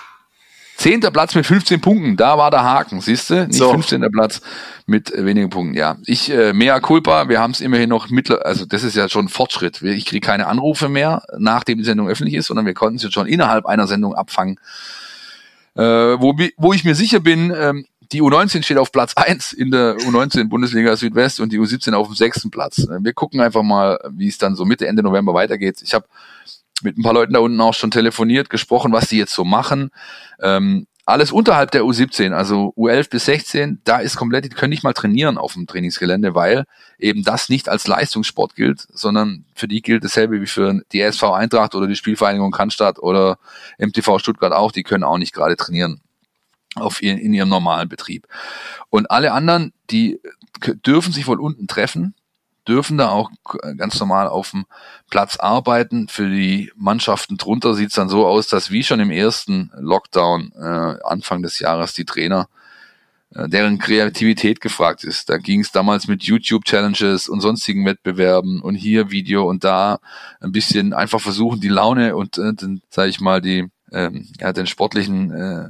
Zehnter Platz mit 15 Punkten, da war der Haken, siehst du? Nicht so. 15. Platz mit wenigen Punkten, ja. Ich, äh, mea culpa, wir haben es immerhin noch mittler, also das ist ja schon Fortschritt. Ich kriege keine Anrufe mehr, nachdem die Sendung öffentlich ist, sondern wir konnten es jetzt schon innerhalb einer Sendung abfangen äh, wo, wo ich mir sicher bin, ähm, die U19 steht auf Platz eins in der U19 Bundesliga Südwest und die U17 auf dem sechsten Platz. Wir gucken einfach mal, wie es dann so Mitte, Ende November weitergeht. Ich habe mit ein paar Leuten da unten auch schon telefoniert, gesprochen, was die jetzt so machen. Ähm, alles unterhalb der U17, also U11 bis 16, da ist komplett, die können nicht mal trainieren auf dem Trainingsgelände, weil eben das nicht als Leistungssport gilt, sondern für die gilt dasselbe wie für die SV Eintracht oder die Spielvereinigung Cannstatt oder MTV Stuttgart auch, die können auch nicht gerade trainieren auf ihr, in ihrem normalen Betrieb. Und alle anderen, die dürfen sich wohl unten treffen, dürfen da auch ganz normal auf dem Platz arbeiten. Für die Mannschaften drunter sieht es dann so aus, dass wie schon im ersten Lockdown äh, Anfang des Jahres die Trainer äh, deren Kreativität gefragt ist. Da ging es damals mit YouTube-Challenges und sonstigen Wettbewerben und hier Video und da ein bisschen einfach versuchen, die Laune und äh, den, sag ich mal, die ähm, ja, den sportlichen äh,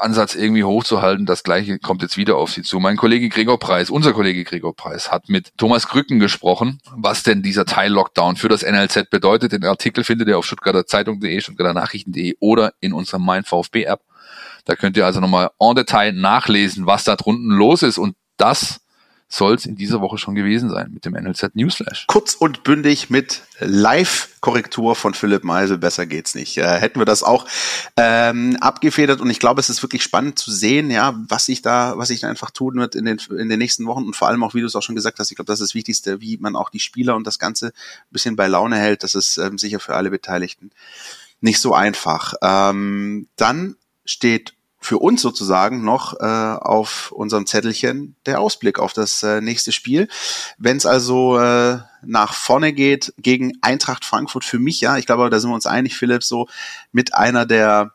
Ansatz irgendwie hochzuhalten. Das gleiche kommt jetzt wieder auf Sie zu. Mein Kollege Gregor Preis, unser Kollege Gregor Preis, hat mit Thomas Krücken gesprochen, was denn dieser Teil-Lockdown für das NLZ bedeutet. Den Artikel findet ihr auf stuttgarter Zeitung.de, stuttgarter Nachrichten.de oder in unserer Mein VfB App. Da könnt ihr also nochmal en Detail nachlesen, was da drunten los ist. Und das soll es in dieser Woche schon gewesen sein mit dem NLZ Newsflash. Kurz und bündig mit Live-Korrektur von Philipp Meisel, besser geht's nicht. Äh, hätten wir das auch ähm, abgefedert und ich glaube, es ist wirklich spannend zu sehen, ja, was sich da, was sich da einfach tun wird in den, in den nächsten Wochen und vor allem auch, wie du es auch schon gesagt hast, ich glaube, das ist das Wichtigste, wie man auch die Spieler und das Ganze ein bisschen bei Laune hält. Das ist ähm, sicher für alle Beteiligten nicht so einfach. Ähm, dann steht für uns sozusagen noch äh, auf unserem Zettelchen der Ausblick auf das äh, nächste Spiel. Wenn es also äh, nach vorne geht gegen Eintracht Frankfurt, für mich ja, ich glaube, da sind wir uns einig, Philipp, so mit einer der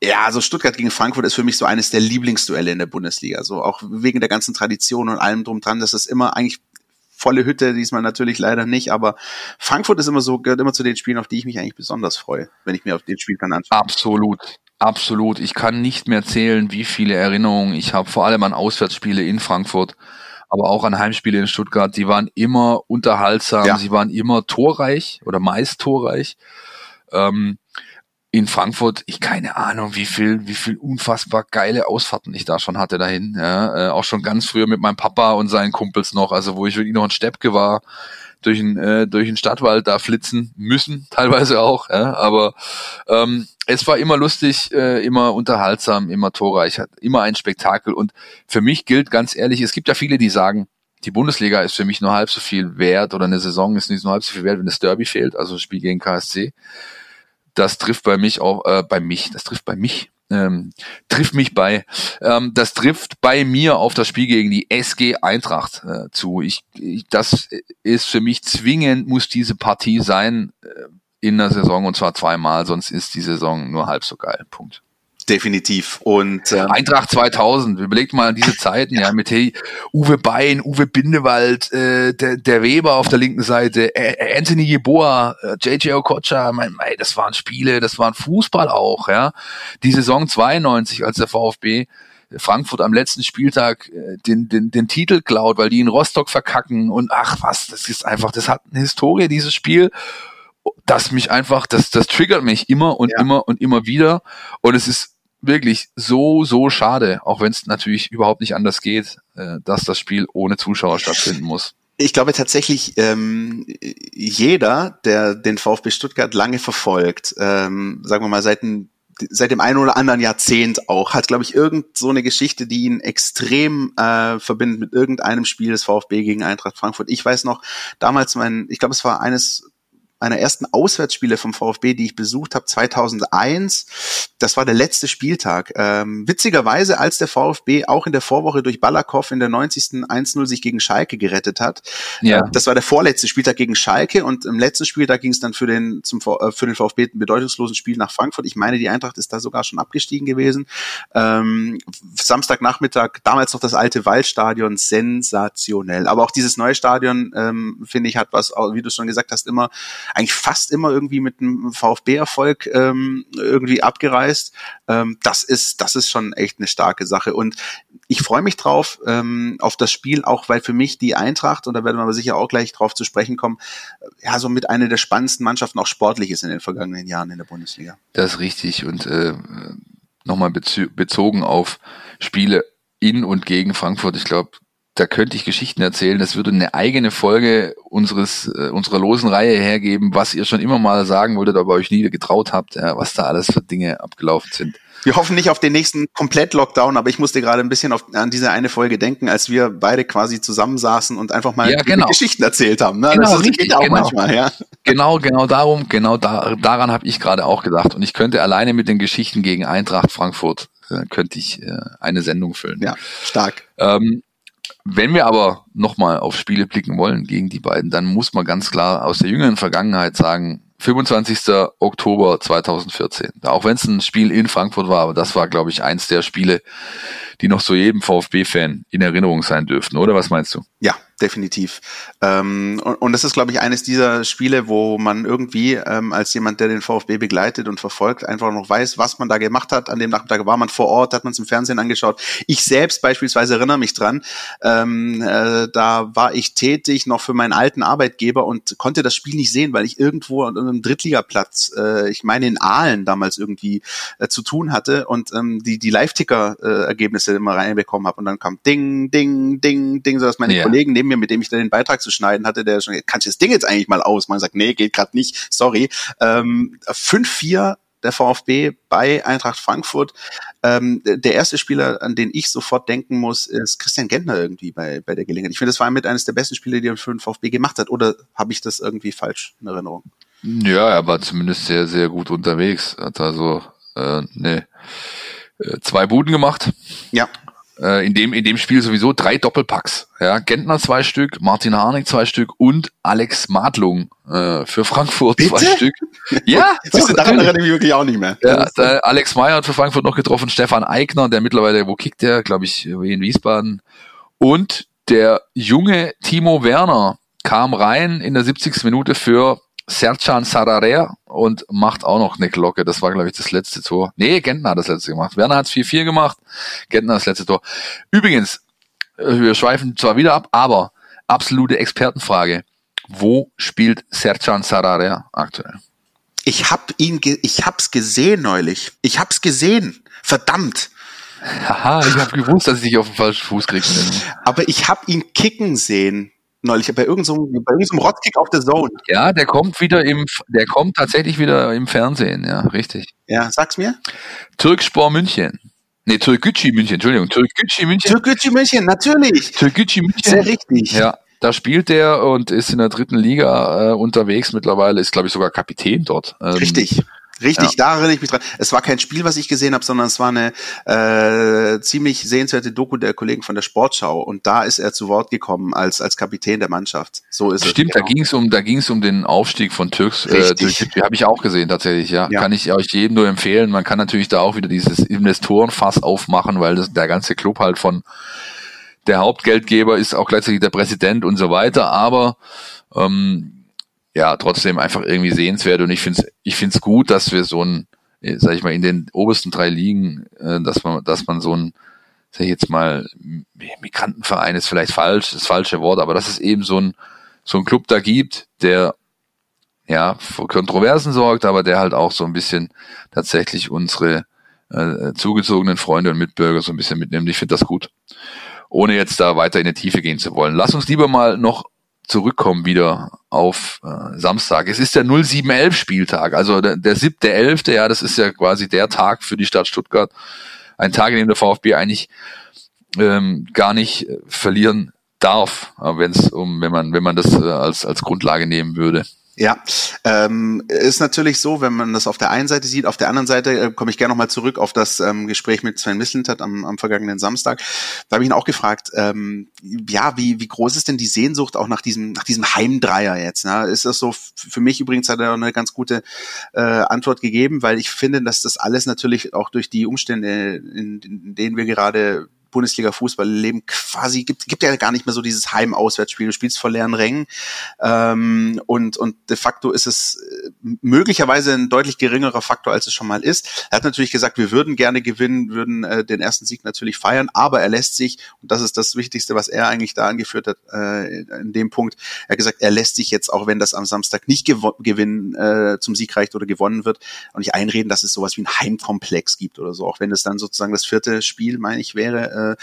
ja, also Stuttgart gegen Frankfurt ist für mich so eines der Lieblingsduelle in der Bundesliga. So auch wegen der ganzen Tradition und allem drum dran, dass es immer eigentlich volle Hütte, diesmal natürlich leider nicht, aber Frankfurt ist immer so, gehört immer zu den Spielen, auf die ich mich eigentlich besonders freue, wenn ich mir auf den Spiel dann anschaue. Absolut. Absolut. Ich kann nicht mehr zählen, wie viele Erinnerungen ich habe, vor allem an Auswärtsspiele in Frankfurt, aber auch an Heimspiele in Stuttgart. Die waren immer unterhaltsam, ja. sie waren immer torreich oder meist torreich. Ähm, in Frankfurt, ich keine Ahnung, wie viel, wie viel unfassbar geile Ausfahrten ich da schon hatte dahin. Ja, äh, auch schon ganz früher mit meinem Papa und seinen Kumpels noch, also wo ich wirklich noch ein Steppke war, durch den, äh, durch den Stadtwald da flitzen müssen, teilweise auch. Ja, aber ähm, es war immer lustig, äh, immer unterhaltsam, immer torreich, hat immer ein Spektakel. Und für mich gilt ganz ehrlich, es gibt ja viele, die sagen, die Bundesliga ist für mich nur halb so viel wert oder eine Saison ist nicht nur halb so viel wert, wenn das Derby fehlt, also das Spiel gegen KSC. Das trifft bei mich auch, äh, bei mich, das trifft bei mich ähm, trifft mich bei, ähm, das trifft bei mir auf das Spiel gegen die SG Eintracht äh, zu. Ich, ich, das ist für mich zwingend, muss diese Partie sein äh, in der Saison und zwar zweimal, sonst ist die Saison nur halb so geil. Punkt definitiv. Und ähm, Eintracht 2000, überlegt mal an diese Zeiten, ja, mit hey, Uwe Bein, Uwe Bindewald, äh, der, der Weber auf der linken Seite, äh, Anthony Jeboa, äh, JJ Okocha, mein, mein, das waren Spiele, das waren Fußball auch, ja. Die Saison 92, als der VfB Frankfurt am letzten Spieltag äh, den, den, den Titel klaut, weil die in Rostock verkacken und ach was, das ist einfach, das hat eine Historie, dieses Spiel das mich einfach, das, das triggert mich immer und ja. immer und immer wieder. Und es ist wirklich so, so schade, auch wenn es natürlich überhaupt nicht anders geht, äh, dass das Spiel ohne Zuschauer stattfinden muss. Ich glaube tatsächlich, ähm, jeder, der den VfB Stuttgart lange verfolgt, ähm, sagen wir mal seit, seit dem einen oder anderen Jahrzehnt auch, hat, glaube ich, irgend so eine Geschichte, die ihn extrem äh, verbindet mit irgendeinem Spiel des VfB gegen Eintracht Frankfurt. Ich weiß noch, damals mein, ich glaube, es war eines meiner ersten Auswärtsspiele vom VfB, die ich besucht habe, 2001. Das war der letzte Spieltag. Ähm, witzigerweise, als der VfB auch in der Vorwoche durch Balakow in der 90. 1-0 sich gegen Schalke gerettet hat. Ja. Äh, das war der vorletzte Spieltag gegen Schalke und im letzten Spieltag ging es dann für den, zum, äh, für den VfB ein bedeutungslosen Spiel nach Frankfurt. Ich meine, die Eintracht ist da sogar schon abgestiegen gewesen. Ähm, Samstagnachmittag, damals noch das alte Waldstadion, sensationell. Aber auch dieses neue Stadion, ähm, finde ich, hat was, wie du schon gesagt hast, immer eigentlich fast immer irgendwie mit einem VfB-Erfolg ähm, irgendwie abgereist. Ähm, das ist, das ist schon echt eine starke Sache. Und ich freue mich drauf, ähm, auf das Spiel, auch weil für mich die Eintracht, und da werden wir aber sicher auch gleich drauf zu sprechen kommen, ja, so mit einer der spannendsten Mannschaften auch sportlich ist in den vergangenen Jahren in der Bundesliga. Das ist richtig. Und äh, nochmal bezogen auf Spiele in und gegen Frankfurt. Ich glaube, da könnte ich Geschichten erzählen. Das würde eine eigene Folge unseres äh, unserer losen Reihe hergeben, was ihr schon immer mal sagen wolltet, aber euch nie getraut habt, ja, was da alles für Dinge abgelaufen sind. Wir hoffen nicht auf den nächsten Komplett-Lockdown, aber ich musste gerade ein bisschen auf, an diese eine Folge denken, als wir beide quasi zusammensaßen und einfach mal ja, genau. Geschichten erzählt haben. Ne? Genau, das richtig, auch genau. manchmal, ja. Genau, genau darum, genau da, daran habe ich gerade auch gedacht. Und ich könnte alleine mit den Geschichten gegen Eintracht Frankfurt äh, könnte ich äh, eine Sendung füllen. Ja, stark. Ähm, wenn wir aber nochmal auf Spiele blicken wollen gegen die beiden, dann muss man ganz klar aus der jüngeren Vergangenheit sagen, 25. Oktober 2014. Auch wenn es ein Spiel in Frankfurt war, aber das war, glaube ich, eins der Spiele, die noch so jedem VfB-Fan in Erinnerung sein dürften, oder was meinst du? Ja, definitiv. Ähm, und, und das ist, glaube ich, eines dieser Spiele, wo man irgendwie ähm, als jemand, der den VfB begleitet und verfolgt, einfach noch weiß, was man da gemacht hat. An dem Nachmittag war man vor Ort, hat man es im Fernsehen angeschaut. Ich selbst beispielsweise erinnere mich dran, ähm, äh, da war ich tätig noch für meinen alten Arbeitgeber und konnte das Spiel nicht sehen, weil ich irgendwo an einem Drittligaplatz, äh, ich meine in Aalen damals irgendwie äh, zu tun hatte und ähm, die, die Live-Ticker-Ergebnisse immer reinbekommen habe. Und dann kam Ding, Ding, Ding, Ding, so dass meine ja. Kollegen neben mir, mit dem ich dann den Beitrag zu schneiden hatte, der schon, kann ich das Ding jetzt eigentlich mal aus? Man sagt, nee, geht gerade nicht, sorry. Ähm, 5-4 der VfB bei Eintracht Frankfurt. Ähm, der erste Spieler, an den ich sofort denken muss, ist Christian Gentner irgendwie bei, bei der Gelegenheit. Ich finde, das war mit eines der besten Spiele, die er für den VfB gemacht hat. Oder habe ich das irgendwie falsch in Erinnerung? Ja, er war zumindest sehr, sehr gut unterwegs. Hat also äh, ne, zwei Buden gemacht. Ja äh, in dem in dem Spiel sowieso drei Doppelpacks. Ja, Gentner zwei Stück, Martin Harnik zwei Stück und Alex Madlung äh, für Frankfurt Bitte? zwei Stück. Ja, Siehst du, daran erinnere ich mich wirklich auch nicht mehr. Ja, Alex Meyer hat für Frankfurt noch getroffen, Stefan Eigner, der mittlerweile, wo kickt der, glaube ich, in Wiesbaden. Und der junge Timo Werner kam rein in der 70. Minute für Sercan Sararer und macht auch noch eine Glocke. Das war, glaube ich, das letzte Tor. Nee, Gentner hat das letzte gemacht. Werner hat 4-4 gemacht, Gentner das letzte Tor. Übrigens, äh, wir schweifen zwar wieder ab, aber absolute Expertenfrage. Wo spielt Sercan Sararer aktuell? Ich hab ihn, ich hab's gesehen neulich. Ich hab's gesehen. Verdammt. Haha, ich habe gewusst, dass ich dich auf den falschen Fuß kriege. Aber ich hab ihn kicken sehen neulich bei irgendeinem so, bei irgendeinem Rotzkick auf der Zone. Ja, der kommt wieder im, der kommt tatsächlich wieder im Fernsehen, ja, richtig. Ja, sag's mir. Türkspor München. Nee, Türkgücü München, Entschuldigung, Türkgücü München. Türkgücü München, natürlich. Türkgücü München. Sehr richtig. Ja, da spielt der und ist in der dritten Liga äh, unterwegs mittlerweile, ist glaube ich sogar Kapitän dort. Ähm, richtig. Richtig, ja. da erinnere ich mich dran. Es war kein Spiel, was ich gesehen habe, sondern es war eine äh, ziemlich sehenswerte Doku der Kollegen von der Sportschau. Und da ist er zu Wort gekommen als als Kapitän der Mannschaft. So ist Stimmt, es. Stimmt, genau. da ging es um da ging es um den Aufstieg von Türks. Äh, habe ich auch gesehen tatsächlich. Ja. ja, kann ich euch jedem nur empfehlen. Man kann natürlich da auch wieder dieses Investorenfass aufmachen, weil das, der ganze Club halt von der Hauptgeldgeber ist auch gleichzeitig der Präsident und so weiter. Aber ähm, ja, trotzdem einfach irgendwie sehenswert und ich finde es ich find's gut, dass wir so ein, äh, sag ich mal, in den obersten drei Ligen, äh, dass man, dass man so ein, sag ich jetzt mal, Migrantenverein ist vielleicht falsch, das falsche Wort, aber dass es eben so ein, so ein Club da gibt, der ja für Kontroversen sorgt, aber der halt auch so ein bisschen tatsächlich unsere äh, zugezogenen Freunde und Mitbürger so ein bisschen mitnimmt. Ich finde das gut. Ohne jetzt da weiter in die Tiefe gehen zu wollen. Lass uns lieber mal noch zurückkommen wieder auf äh, Samstag. Es ist der 0711 Spieltag, also der, der siebte, elfte, ja, das ist ja quasi der Tag für die Stadt Stuttgart. Ein Tag, in dem der VfB eigentlich ähm, gar nicht äh, verlieren darf, wenn es um, wenn man, wenn man das äh, als, als Grundlage nehmen würde. Ja, ähm, ist natürlich so, wenn man das auf der einen Seite sieht, auf der anderen Seite äh, komme ich gerne nochmal zurück auf das ähm, Gespräch mit Sven Mislintat am, am vergangenen Samstag. Da habe ich ihn auch gefragt, ähm, ja, wie, wie groß ist denn die Sehnsucht auch nach diesem, nach diesem Heimdreier jetzt? Ne? Ist das so, für mich übrigens hat er eine ganz gute äh, Antwort gegeben, weil ich finde, dass das alles natürlich auch durch die Umstände, in, in denen wir gerade Bundesliga-Fußball leben quasi, gibt, gibt ja gar nicht mehr so dieses Heim-Auswärtsspiel. Du spielst vor leeren Rängen ähm, und, und de facto ist es äh, möglicherweise ein deutlich geringerer Faktor, als es schon mal ist. Er hat natürlich gesagt, wir würden gerne gewinnen, würden äh, den ersten Sieg natürlich feiern, aber er lässt sich, und das ist das Wichtigste, was er eigentlich da angeführt hat, äh, in dem Punkt, er hat gesagt, er lässt sich jetzt, auch wenn das am Samstag nicht gewinnen, äh, zum Sieg reicht oder gewonnen wird, und nicht einreden, dass es sowas wie ein Heimkomplex gibt oder so, auch wenn es dann sozusagen das vierte Spiel, meine ich, wäre, ohne, äh,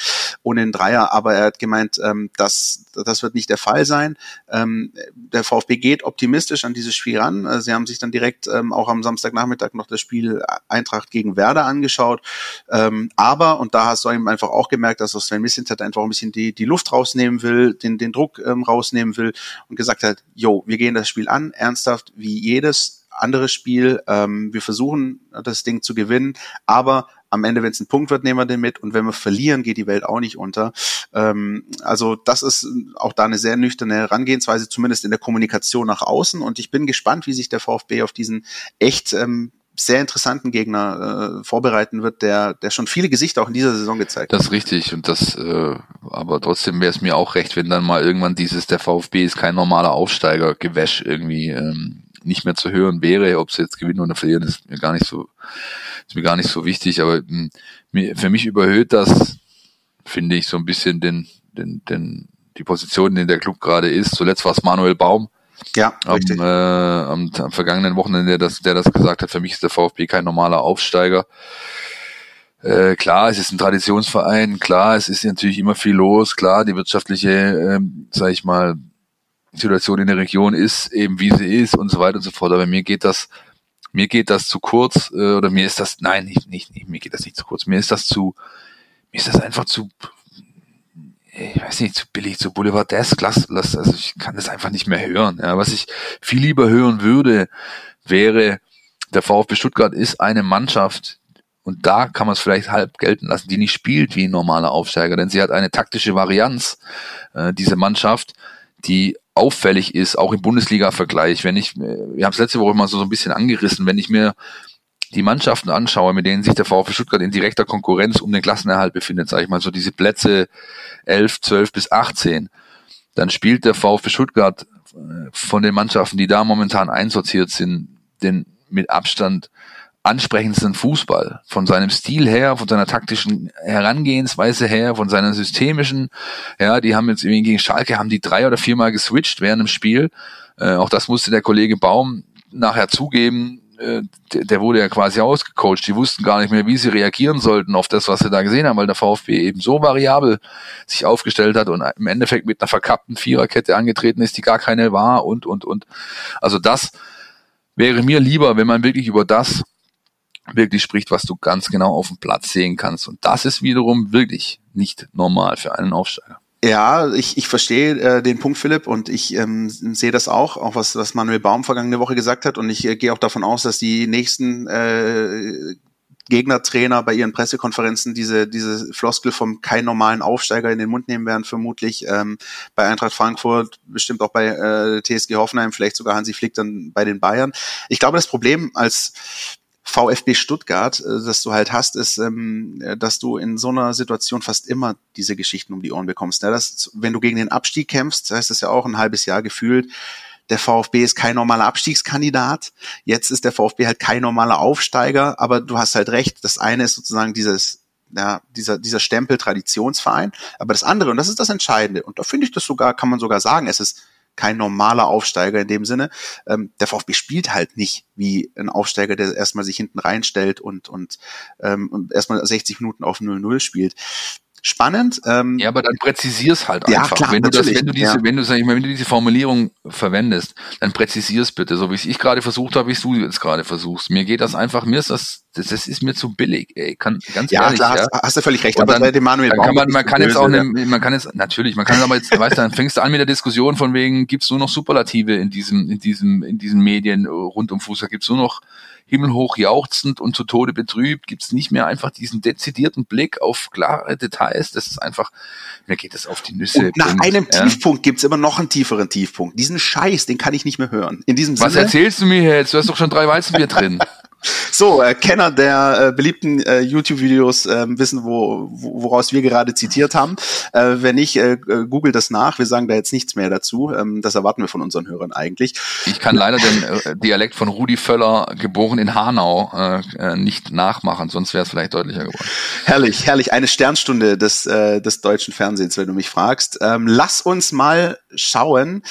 ohne einen Dreier, aber er hat gemeint, ähm, dass das wird nicht der Fall sein. Ähm, der VfB geht optimistisch an dieses Spiel ran. Äh, sie haben sich dann direkt ähm, auch am Samstagnachmittag noch das Spiel Eintracht gegen Werder angeschaut. Ähm, aber, und da hast du eben einfach auch gemerkt, dass Sven Missintat einfach ein bisschen die, die Luft rausnehmen will, den, den Druck ähm, rausnehmen will und gesagt hat, yo, wir gehen das Spiel an, ernsthaft wie jedes andere Spiel. Ähm, wir versuchen das Ding zu gewinnen, aber am Ende, wenn es ein Punkt wird, nehmen wir den mit und wenn wir verlieren, geht die Welt auch nicht unter. Ähm, also das ist auch da eine sehr nüchterne Herangehensweise, zumindest in der Kommunikation nach außen und ich bin gespannt, wie sich der VfB auf diesen echt ähm, sehr interessanten Gegner äh, vorbereiten wird, der, der schon viele Gesichter auch in dieser Saison gezeigt hat. Das ist richtig und das, äh, aber trotzdem wäre es mir auch recht, wenn dann mal irgendwann dieses, der VfB ist kein normaler Aufsteiger, Gewäsch irgendwie ähm, nicht mehr zu hören wäre, ob sie jetzt gewinnen oder verlieren, ist mir gar nicht so, ist mir gar nicht so wichtig, aber mh, hm, für mich überhöht das, finde ich, so ein bisschen den, den, den, die Position, in der Club gerade ist. Zuletzt war es Manuel Baum, ja, am, äh, am, am vergangenen Wochenende, der das, der das gesagt hat, für mich ist der VfB kein normaler Aufsteiger. Äh, klar, es ist ein Traditionsverein, klar, es ist natürlich immer viel los, klar, die wirtschaftliche, ähm, sag ich mal, Situation in der Region ist eben wie sie ist und so weiter und so fort. Aber mir geht das, mir geht das zu kurz, äh, oder mir ist das, nein, nicht, nicht, nicht, mir geht das nicht zu kurz, mir ist das zu, mir ist das einfach zu, ich weiß nicht, zu billig, zu Boulevardesk, lass, lass, also ich kann das einfach nicht mehr hören. Ja, was ich viel lieber hören würde, wäre, der VfB Stuttgart ist eine Mannschaft, und da kann man es vielleicht halb gelten lassen, die nicht spielt wie ein normaler Aufsteiger, denn sie hat eine taktische Varianz, äh, diese Mannschaft, die auffällig ist, auch im Bundesliga-Vergleich. Wenn ich, wir haben es letzte Woche mal so, so ein bisschen angerissen, wenn ich mir die Mannschaften anschaue, mit denen sich der VfB Stuttgart in direkter Konkurrenz um den Klassenerhalt befindet, sage ich mal so diese Plätze 11, 12 bis 18, dann spielt der VfB Stuttgart äh, von den Mannschaften, die da momentan einsortiert sind, den mit Abstand ansprechendsten Fußball. Von seinem Stil her, von seiner taktischen Herangehensweise her, von seiner systemischen, ja, die haben jetzt irgendwie gegen Schalke, haben die drei oder viermal geswitcht während dem Spiel. Äh, auch das musste der Kollege Baum nachher zugeben, äh, der, der wurde ja quasi ausgecoacht. Die wussten gar nicht mehr, wie sie reagieren sollten auf das, was sie da gesehen haben, weil der VfB eben so variabel sich aufgestellt hat und im Endeffekt mit einer verkappten Viererkette angetreten ist, die gar keine war und, und, und. Also das wäre mir lieber, wenn man wirklich über das wirklich spricht, was du ganz genau auf dem Platz sehen kannst. Und das ist wiederum wirklich nicht normal für einen Aufsteiger. Ja, ich, ich verstehe äh, den Punkt, Philipp, und ich ähm, sehe das auch, auch was, was Manuel Baum vergangene Woche gesagt hat. Und ich äh, gehe auch davon aus, dass die nächsten äh, Gegnertrainer bei ihren Pressekonferenzen diese, diese Floskel vom kein normalen Aufsteiger in den Mund nehmen werden, vermutlich ähm, bei Eintracht Frankfurt, bestimmt auch bei äh, TSG Hoffenheim, vielleicht sogar Hansi Flick dann bei den Bayern. Ich glaube, das Problem als VfB Stuttgart, äh, das du halt hast, ist, ähm, dass du in so einer Situation fast immer diese Geschichten um die Ohren bekommst. Ne? Das, wenn du gegen den Abstieg kämpfst, heißt das ja auch ein halbes Jahr gefühlt, der VfB ist kein normaler Abstiegskandidat. Jetzt ist der VfB halt kein normaler Aufsteiger, aber du hast halt recht. Das eine ist sozusagen dieses ja, dieser, dieser Stempel Traditionsverein. Aber das andere, und das ist das Entscheidende, und da finde ich das sogar, kann man sogar sagen, es ist kein normaler Aufsteiger in dem Sinne. Ähm, der VfB spielt halt nicht wie ein Aufsteiger, der erstmal sich hinten reinstellt und, und, ähm, erstmal 60 Minuten auf 0-0 spielt spannend. Ähm, ja, aber dann präzisier's halt einfach. Ja, klar, wenn du das, wenn du diese, ja. wenn du sag ich mal, wenn du diese Formulierung verwendest, dann präzisier's bitte, so wie ich gerade versucht habe, wie du jetzt gerade versuchst. Mir geht das einfach, mir ist das, das, das ist mir zu billig, ey, kann ganz ja, ehrlich. Klar, ja, hast, hast du völlig recht. Und aber dann, bei dem Manuel dann kann man, man kann jetzt auch, eine, man kann jetzt natürlich, man kann aber jetzt, weißt du, dann fängst du an mit der Diskussion von wegen, gibt's nur noch Superlative in diesem, in diesem, in diesen Medien rund um Fußball, gibt's nur noch himmelhoch jauchzend und zu Tode betrübt, gibt's nicht mehr einfach diesen dezidierten Blick auf klare Details. Das ist einfach, mir geht das auf die Nüsse. Und nach Punkt, einem ja. Tiefpunkt gibt's immer noch einen tieferen Tiefpunkt. Diesen Scheiß, den kann ich nicht mehr hören. In diesem Was Sinne, erzählst du mir jetzt? Du hast doch schon drei Weizenbier drin. So, äh, Kenner der äh, beliebten äh, YouTube-Videos äh, wissen, wo, woraus wir gerade zitiert haben. Äh, wenn nicht, äh, äh, google das nach. Wir sagen da jetzt nichts mehr dazu. Ähm, das erwarten wir von unseren Hörern eigentlich. Ich kann leider den äh, Dialekt von Rudi Völler, geboren in Hanau, äh, äh nicht nachmachen, sonst wäre es vielleicht deutlicher geworden. Herrlich, herrlich. Eine Sternstunde des, äh, des deutschen Fernsehens, wenn du mich fragst. Ähm, lass uns mal schauen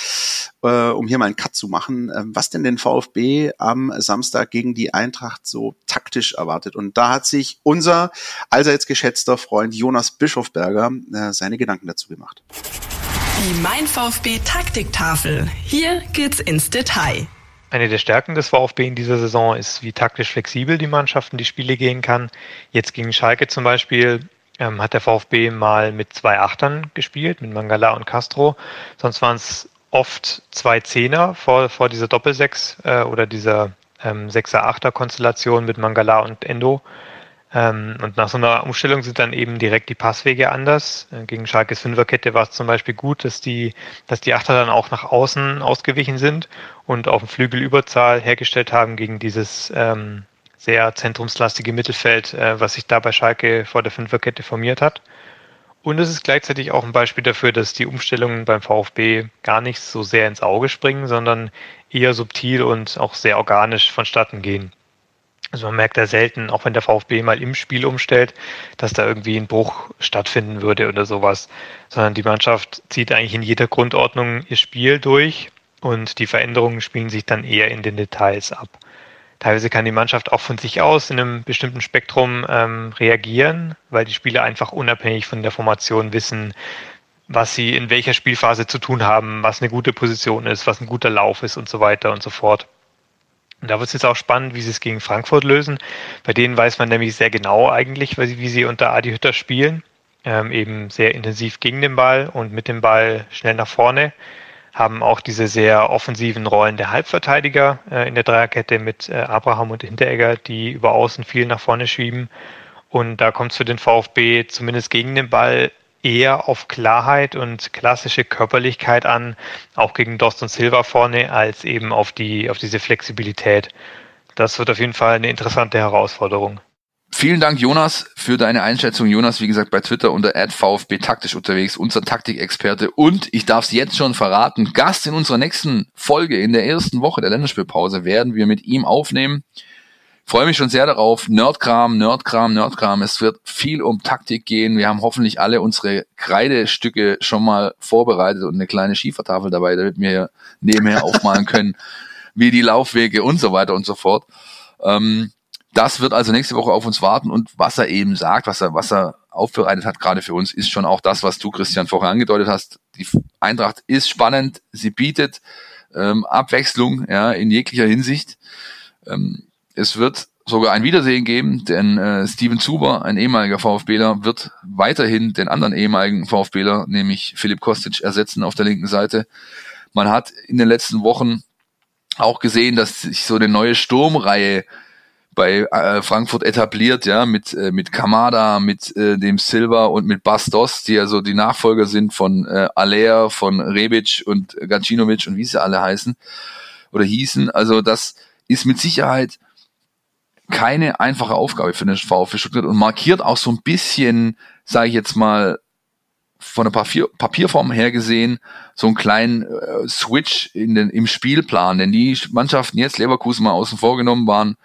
äh, um hier mal einen Cut zu machen, äh, was denn den VfB am Samstag gegen die Eintracht so taktisch erwartet. Und da hat sich unser allseits geschätzter Freund Jonas Bischofberger äh, seine Gedanken dazu gemacht. Die Mein VfB Taktiktafel. Hier geht's ins Detail. Eine der Stärken des VfB in dieser Saison ist, wie taktisch flexibel die Mannschaft in die Spiele gehen kann. Jetzt gegen Schalke zum Beispiel ähm, hat der VfB mal mit zwei Achtern gespielt, mit Mangala und Castro. Sonst waren es oft zwei Zehner vor, vor dieser Doppelsechs äh, oder dieser ähm, Sechser-Achter-Konstellation mit Mangala und Endo. Ähm, und nach so einer Umstellung sind dann eben direkt die Passwege anders. Äh, gegen Schalkes Fünferkette war es zum Beispiel gut, dass die, dass die Achter dann auch nach außen ausgewichen sind und auf dem Flügel Überzahl hergestellt haben gegen dieses ähm, sehr zentrumslastige Mittelfeld, äh, was sich da bei Schalke vor der Fünferkette formiert hat. Und es ist gleichzeitig auch ein Beispiel dafür, dass die Umstellungen beim VfB gar nicht so sehr ins Auge springen, sondern eher subtil und auch sehr organisch vonstatten gehen. Also man merkt da selten, auch wenn der VfB mal im Spiel umstellt, dass da irgendwie ein Bruch stattfinden würde oder sowas, sondern die Mannschaft zieht eigentlich in jeder Grundordnung ihr Spiel durch und die Veränderungen spielen sich dann eher in den Details ab. Teilweise kann die Mannschaft auch von sich aus in einem bestimmten Spektrum ähm, reagieren, weil die Spieler einfach unabhängig von der Formation wissen, was sie in welcher Spielphase zu tun haben, was eine gute Position ist, was ein guter Lauf ist und so weiter und so fort. Und da wird es jetzt auch spannend, wie sie es gegen Frankfurt lösen. Bei denen weiß man nämlich sehr genau eigentlich, wie sie unter Adi Hütter spielen. Ähm, eben sehr intensiv gegen den Ball und mit dem Ball schnell nach vorne. Haben auch diese sehr offensiven Rollen der Halbverteidiger äh, in der Dreierkette mit äh, Abraham und Hinteregger, die über außen viel nach vorne schieben. Und da kommt es für den VfB zumindest gegen den Ball eher auf Klarheit und klassische Körperlichkeit an, auch gegen Dost und Silva vorne, als eben auf die, auf diese Flexibilität. Das wird auf jeden Fall eine interessante Herausforderung. Vielen Dank, Jonas, für deine Einschätzung. Jonas, wie gesagt, bei Twitter unter VfB taktisch unterwegs, unser Taktikexperte. Und ich darf es jetzt schon verraten, Gast in unserer nächsten Folge in der ersten Woche der Länderspielpause werden wir mit ihm aufnehmen. Freue mich schon sehr darauf. Nerdkram, Nerdkram, Nerdkram. Es wird viel um Taktik gehen. Wir haben hoffentlich alle unsere Kreidestücke schon mal vorbereitet und eine kleine Schiefertafel dabei, damit wir nebenher aufmalen können, wie die Laufwege und so weiter und so fort. Ähm, das wird also nächste Woche auf uns warten und was er eben sagt, was er, was er aufbereitet hat, gerade für uns, ist schon auch das, was du, Christian, vorher angedeutet hast. Die Eintracht ist spannend, sie bietet ähm, Abwechslung ja, in jeglicher Hinsicht. Ähm, es wird sogar ein Wiedersehen geben, denn äh, Steven Zuber, ein ehemaliger VfBler, wird weiterhin den anderen ehemaligen VfBler, nämlich Philipp Kostic, ersetzen auf der linken Seite. Man hat in den letzten Wochen auch gesehen, dass sich so eine neue Sturmreihe bei äh, Frankfurt etabliert, ja, mit, äh, mit Kamada, mit äh, dem Silva und mit Bastos, die ja so die Nachfolger sind von äh, Aller, von Rebic und Gacinovic und wie sie alle heißen oder hießen. Also das ist mit Sicherheit keine einfache Aufgabe für den VfB Stuttgart und markiert auch so ein bisschen, sage ich jetzt mal, von der Papier, Papierform her gesehen so einen kleinen äh, Switch in den, im Spielplan, denn die Mannschaften jetzt Leverkusen mal außen vorgenommen waren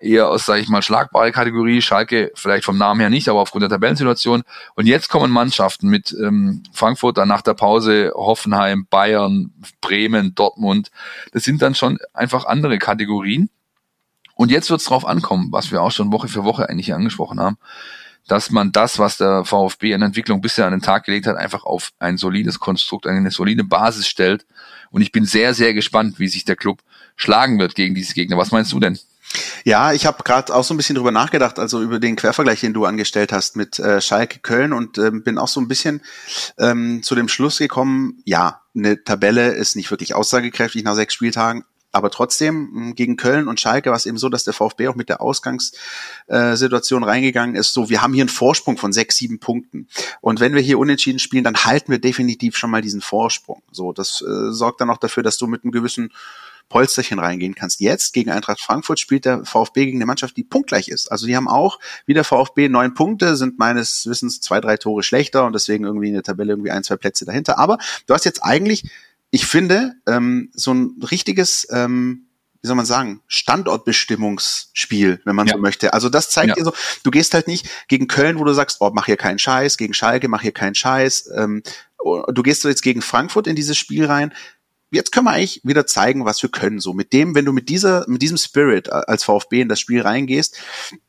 eher aus, sage ich mal, schlagbare Kategorie, Schalke vielleicht vom Namen her nicht, aber aufgrund der Tabellensituation. Und jetzt kommen Mannschaften mit ähm, Frankfurt, dann nach der Pause Hoffenheim, Bayern, Bremen, Dortmund. Das sind dann schon einfach andere Kategorien. Und jetzt wird es drauf ankommen, was wir auch schon Woche für Woche eigentlich angesprochen haben, dass man das, was der VfB in Entwicklung bisher an den Tag gelegt hat, einfach auf ein solides Konstrukt, eine solide Basis stellt. Und ich bin sehr, sehr gespannt, wie sich der Club schlagen wird gegen diese Gegner. Was meinst du denn? Ja, ich habe gerade auch so ein bisschen drüber nachgedacht, also über den Quervergleich, den du angestellt hast mit äh, Schalke Köln und ähm, bin auch so ein bisschen ähm, zu dem Schluss gekommen, ja, eine Tabelle ist nicht wirklich aussagekräftig nach sechs Spieltagen, aber trotzdem gegen Köln und Schalke war es eben so, dass der VfB auch mit der Ausgangssituation reingegangen ist. So, wir haben hier einen Vorsprung von sechs, sieben Punkten. Und wenn wir hier unentschieden spielen, dann halten wir definitiv schon mal diesen Vorsprung. So, das äh, sorgt dann auch dafür, dass du mit einem gewissen Polsterchen reingehen kannst. Jetzt gegen Eintracht Frankfurt spielt der VfB gegen eine Mannschaft, die punktgleich ist. Also die haben auch wie der VfB neun Punkte, sind meines Wissens zwei, drei Tore schlechter und deswegen irgendwie in der Tabelle irgendwie ein, zwei Plätze dahinter. Aber du hast jetzt eigentlich ich finde, ähm, so ein richtiges, ähm, wie soll man sagen, Standortbestimmungsspiel, wenn man ja. so möchte. Also das zeigt ja. dir so, du gehst halt nicht gegen Köln, wo du sagst, oh, mach hier keinen Scheiß, gegen Schalke, mach hier keinen Scheiß. Ähm, du gehst so jetzt gegen Frankfurt in dieses Spiel rein. Jetzt können wir eigentlich wieder zeigen, was wir können. So mit dem, wenn du mit dieser, mit diesem Spirit als VfB in das Spiel reingehst,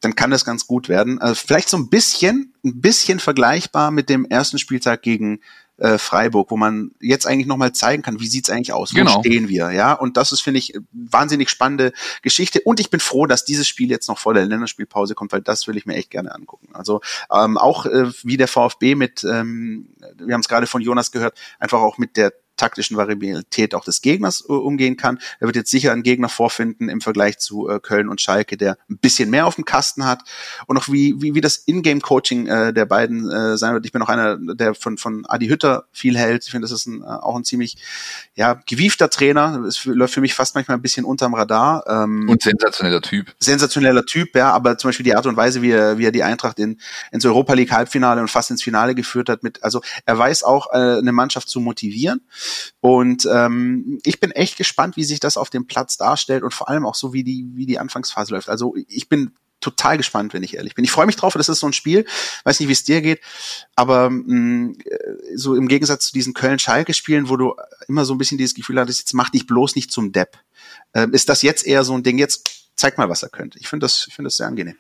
dann kann das ganz gut werden. Also vielleicht so ein bisschen, ein bisschen vergleichbar mit dem ersten Spieltag gegen äh, Freiburg, wo man jetzt eigentlich nochmal zeigen kann, wie sieht's eigentlich aus, wo Genau. stehen wir, ja. Und das ist, finde ich, wahnsinnig spannende Geschichte. Und ich bin froh, dass dieses Spiel jetzt noch vor der Länderspielpause kommt, weil das will ich mir echt gerne angucken. Also ähm, auch äh, wie der VfB mit, ähm, wir haben es gerade von Jonas gehört, einfach auch mit der taktischen Variabilität auch des Gegners äh, umgehen kann. Er wird jetzt sicher einen Gegner vorfinden im Vergleich zu äh, Köln und Schalke, der ein bisschen mehr auf dem Kasten hat und auch wie wie, wie das Ingame-Coaching äh, der beiden äh, sein wird. Ich bin auch einer, der von von Adi Hütter viel hält. Ich finde, das ist ein, äh, auch ein ziemlich ja gewiefter Trainer. Es läuft für mich fast manchmal ein bisschen unterm Radar. Ähm, Und sensationeller Typ. sensationeller Typ, ja, aber zum Beispiel die Art und Weise, wie er, wie er die Eintracht in, ins Europa League Halbfinale und fast ins Finale geführt hat, mit, also er weiß auch, äh, eine Mannschaft zu motivieren. Und ähm, ich bin echt gespannt, wie sich das auf dem Platz darstellt und vor allem auch so, wie die, wie die Anfangsphase läuft. Also ich bin total gespannt, wenn ich ehrlich bin. Ich freue mich drauf, das ist so ein Spiel, weiß nicht, wie es dir geht, aber mh, so im Gegensatz zu diesen Köln-Schalke-Spielen, wo du immer so ein bisschen dieses Gefühl hattest, jetzt mach dich bloß nicht zum Depp, ähm, ist das jetzt eher so ein Ding, jetzt zeig mal, was er könnte. Ich finde das, ich finde das sehr angenehm.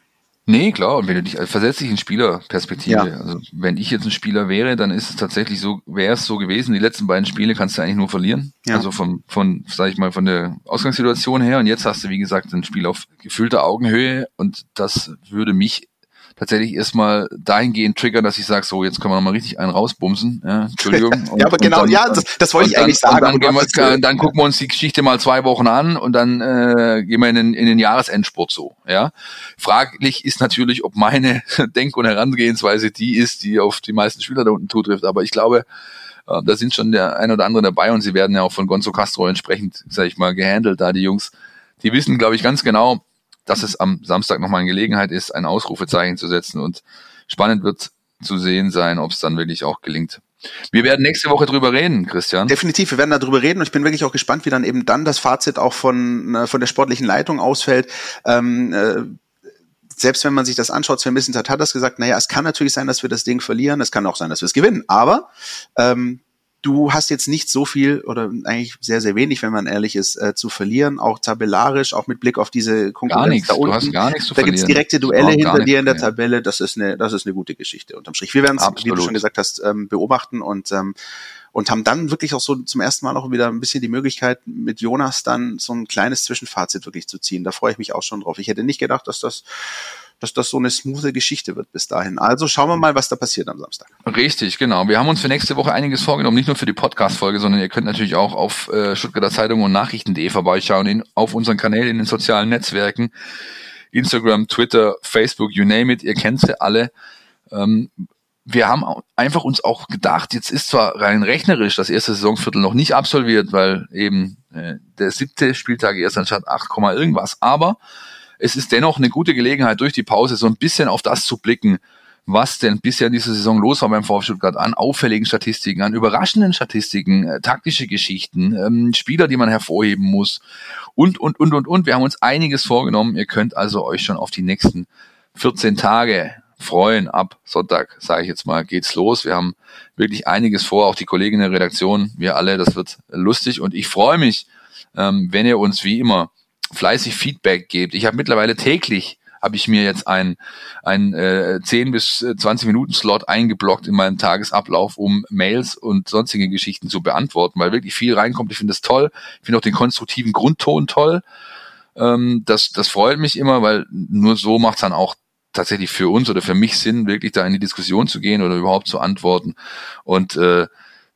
Nee, klar, und wenn du dich, also versetz dich in Spielerperspektive. Ja. Also wenn ich jetzt ein Spieler wäre, dann ist es tatsächlich so, wäre es so gewesen, die letzten beiden Spiele kannst du eigentlich nur verlieren. Ja. Also von, von, sag ich mal, von der Ausgangssituation her. Und jetzt hast du, wie gesagt, ein Spiel auf gefüllter Augenhöhe und das würde mich tatsächlich erstmal dahingehend triggern, dass ich sage, so, jetzt können wir nochmal richtig einen rausbumsen. Ja, Entschuldigung. Und- ja, aber genau, dann- ja, das, das wollte ich dann, eigentlich sagen. Dann, wir, dann gucken wir uns die Geschichte mal zwei Wochen an und dann äh, gehen wir in den, in den Jahresendspurt so. Ja, fraglich ist natürlich, ob meine Denk- und Herangehensweise die ist, die auf die meisten Spieler da unten zutrifft. Aber ich glaube, äh, da sind schon der ein oder andere dabei und sie werden ja auch von Gonzo Castro entsprechend, sag ich mal, gehandelt. Da die Jungs, die wissen, glaube ich, ganz genau, dass es am Samstag nochmal eine Gelegenheit ist, ein Ausrufezeichen zu setzen und spannend wird zu sehen sein, ob es dann wirklich auch gelingt. Wir werden nächste Woche drüber reden, Christian. Definitiv, wir werden darüber reden und ich bin wirklich auch gespannt, wie dann eben dann das Fazit auch von, äh, von der sportlichen Leitung ausfällt. Ähm, äh, selbst wenn man sich das anschaut, Sven Missentat hat das gesagt, naja, es kann natürlich sein, dass wir das Ding verlieren, es kann auch sein, dass wir es gewinnen, aber ähm, du hast jetzt nicht so viel oder eigentlich sehr, sehr wenig, wenn man ehrlich ist, äh, zu verlieren, auch tabellarisch, auch mit Blick auf diese Konkurrenz Gar nichts, da du unten. hast gar nichts zu da gibt's verlieren. direkte Duelle hinter dir in der. Tabelle. Das ist eine, das ist eine gute Geschichte unterm Strich. Wir werden es, wie du schon gesagt hast, ähm, beobachten und ähm, und haben dann wirklich auch so zum ersten Mal auch wieder ein bisschen die Möglichkeit, mit Jonas dann so ein kleines Zwischenfazit wirklich zu ziehen. Da freue ich mich auch schon drauf. Ich hätte nicht gedacht, dass das, dass das so eine smoothe Geschichte wird bis dahin. Also schauen wir mal, was da passiert am Samstag. Richtig, genau. Wir haben uns für nächste Woche einiges vorgenommen, nicht nur für die Podcast-Folge, sondern ihr könnt natürlich auch auf äh, Stuttgarter Zeitung und Nachrichten.de vorbeischauen, in, auf unseren Kanälen in den sozialen Netzwerken, Instagram, Twitter, Facebook, you name it, ihr kennt sie alle. Ähm, wir haben einfach uns auch gedacht, jetzt ist zwar rein rechnerisch das erste Saisonviertel noch nicht absolviert, weil eben äh, der siebte Spieltag erst anstatt 8, Komma irgendwas, aber es ist dennoch eine gute Gelegenheit, durch die Pause so ein bisschen auf das zu blicken, was denn bisher in dieser Saison los war beim VfB Stuttgart an auffälligen Statistiken, an überraschenden Statistiken, äh, taktische Geschichten, ähm, Spieler, die man hervorheben muss und, und, und, und, und. Wir haben uns einiges vorgenommen. Ihr könnt also euch schon auf die nächsten 14 Tage freuen. Ab Sonntag, sage ich jetzt mal, geht's los. Wir haben wirklich einiges vor, auch die Kollegen in der Redaktion, wir alle, das wird lustig und ich freue mich, ähm, wenn ihr uns wie immer fleißig Feedback gebt. Ich habe mittlerweile täglich habe ich mir jetzt ein, ein äh, 10 bis äh, 20 Minuten Slot eingeblockt in meinem Tagesablauf, um Mails und sonstige Geschichten zu beantworten, weil wirklich viel reinkommt. Ich finde das toll. Ich finde auch den konstruktiven Grundton toll. Ähm, das, das freut mich immer, weil nur so macht es dann auch tatsächlich für uns oder für mich Sinn, wirklich da in die Diskussion zu gehen oder überhaupt zu antworten. Und äh,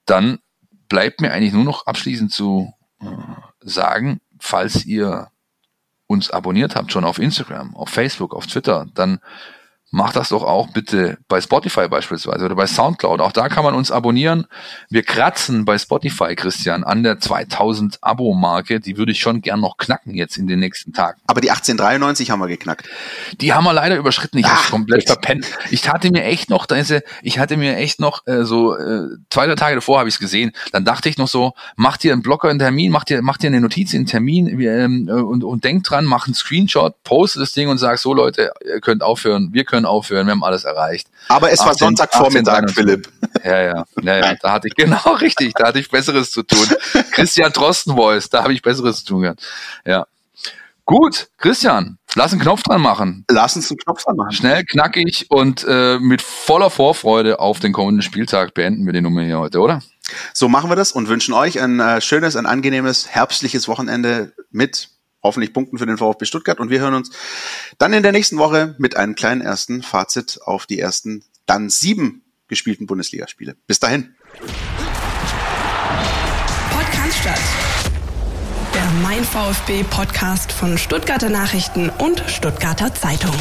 dann bleibt mir eigentlich nur noch abschließend zu äh, sagen, falls ihr uns abonniert habt, schon auf Instagram, auf Facebook, auf Twitter, dann macht das doch auch bitte bei Spotify beispielsweise oder bei Soundcloud. Auch da kann man uns abonnieren. Wir kratzen bei Spotify, Christian, an der 2000 Abo-Marke. Die würde ich schon gern noch knacken jetzt in den nächsten Tagen. Aber die 1893 haben wir geknackt. Die haben wir leider überschritten. Ich hab's komplett jetzt. verpennt. Ich hatte mir echt noch, da ist, äh, ich hatte mir echt noch äh, so äh, zwei, drei Tage davor habe ich es gesehen. Dann dachte ich noch so, mach dir einen Blocker einen Termin, mach dir, mach dir eine Notiz in Termin ähm, äh, und, und denk dran, mach einen Screenshot, poste das Ding und sag so Leute, ihr könnt aufhören, wir können können aufhören, wir haben alles erreicht. Aber es 18, war Sonntagvormittag, Philipp. Ja, ja, ja, ja, da hatte ich, genau richtig, da hatte ich Besseres zu tun. Christian Drosten Voice, da habe ich Besseres zu tun gehabt. Ja. Gut, Christian, lass einen Knopf dran machen. Lass uns einen Knopf dran machen. Schnell, knackig und äh, mit voller Vorfreude auf den kommenden Spieltag beenden wir die Nummer hier heute, oder? So machen wir das und wünschen euch ein äh, schönes, ein angenehmes, herbstliches Wochenende mit hoffentlich Punkten für den VfB Stuttgart und wir hören uns dann in der nächsten Woche mit einem kleinen ersten Fazit auf die ersten dann sieben gespielten Bundesligaspiele. Bis dahin. Podcast statt. Der Mein VfB Podcast von Stuttgarter Nachrichten und Stuttgarter Zeitung.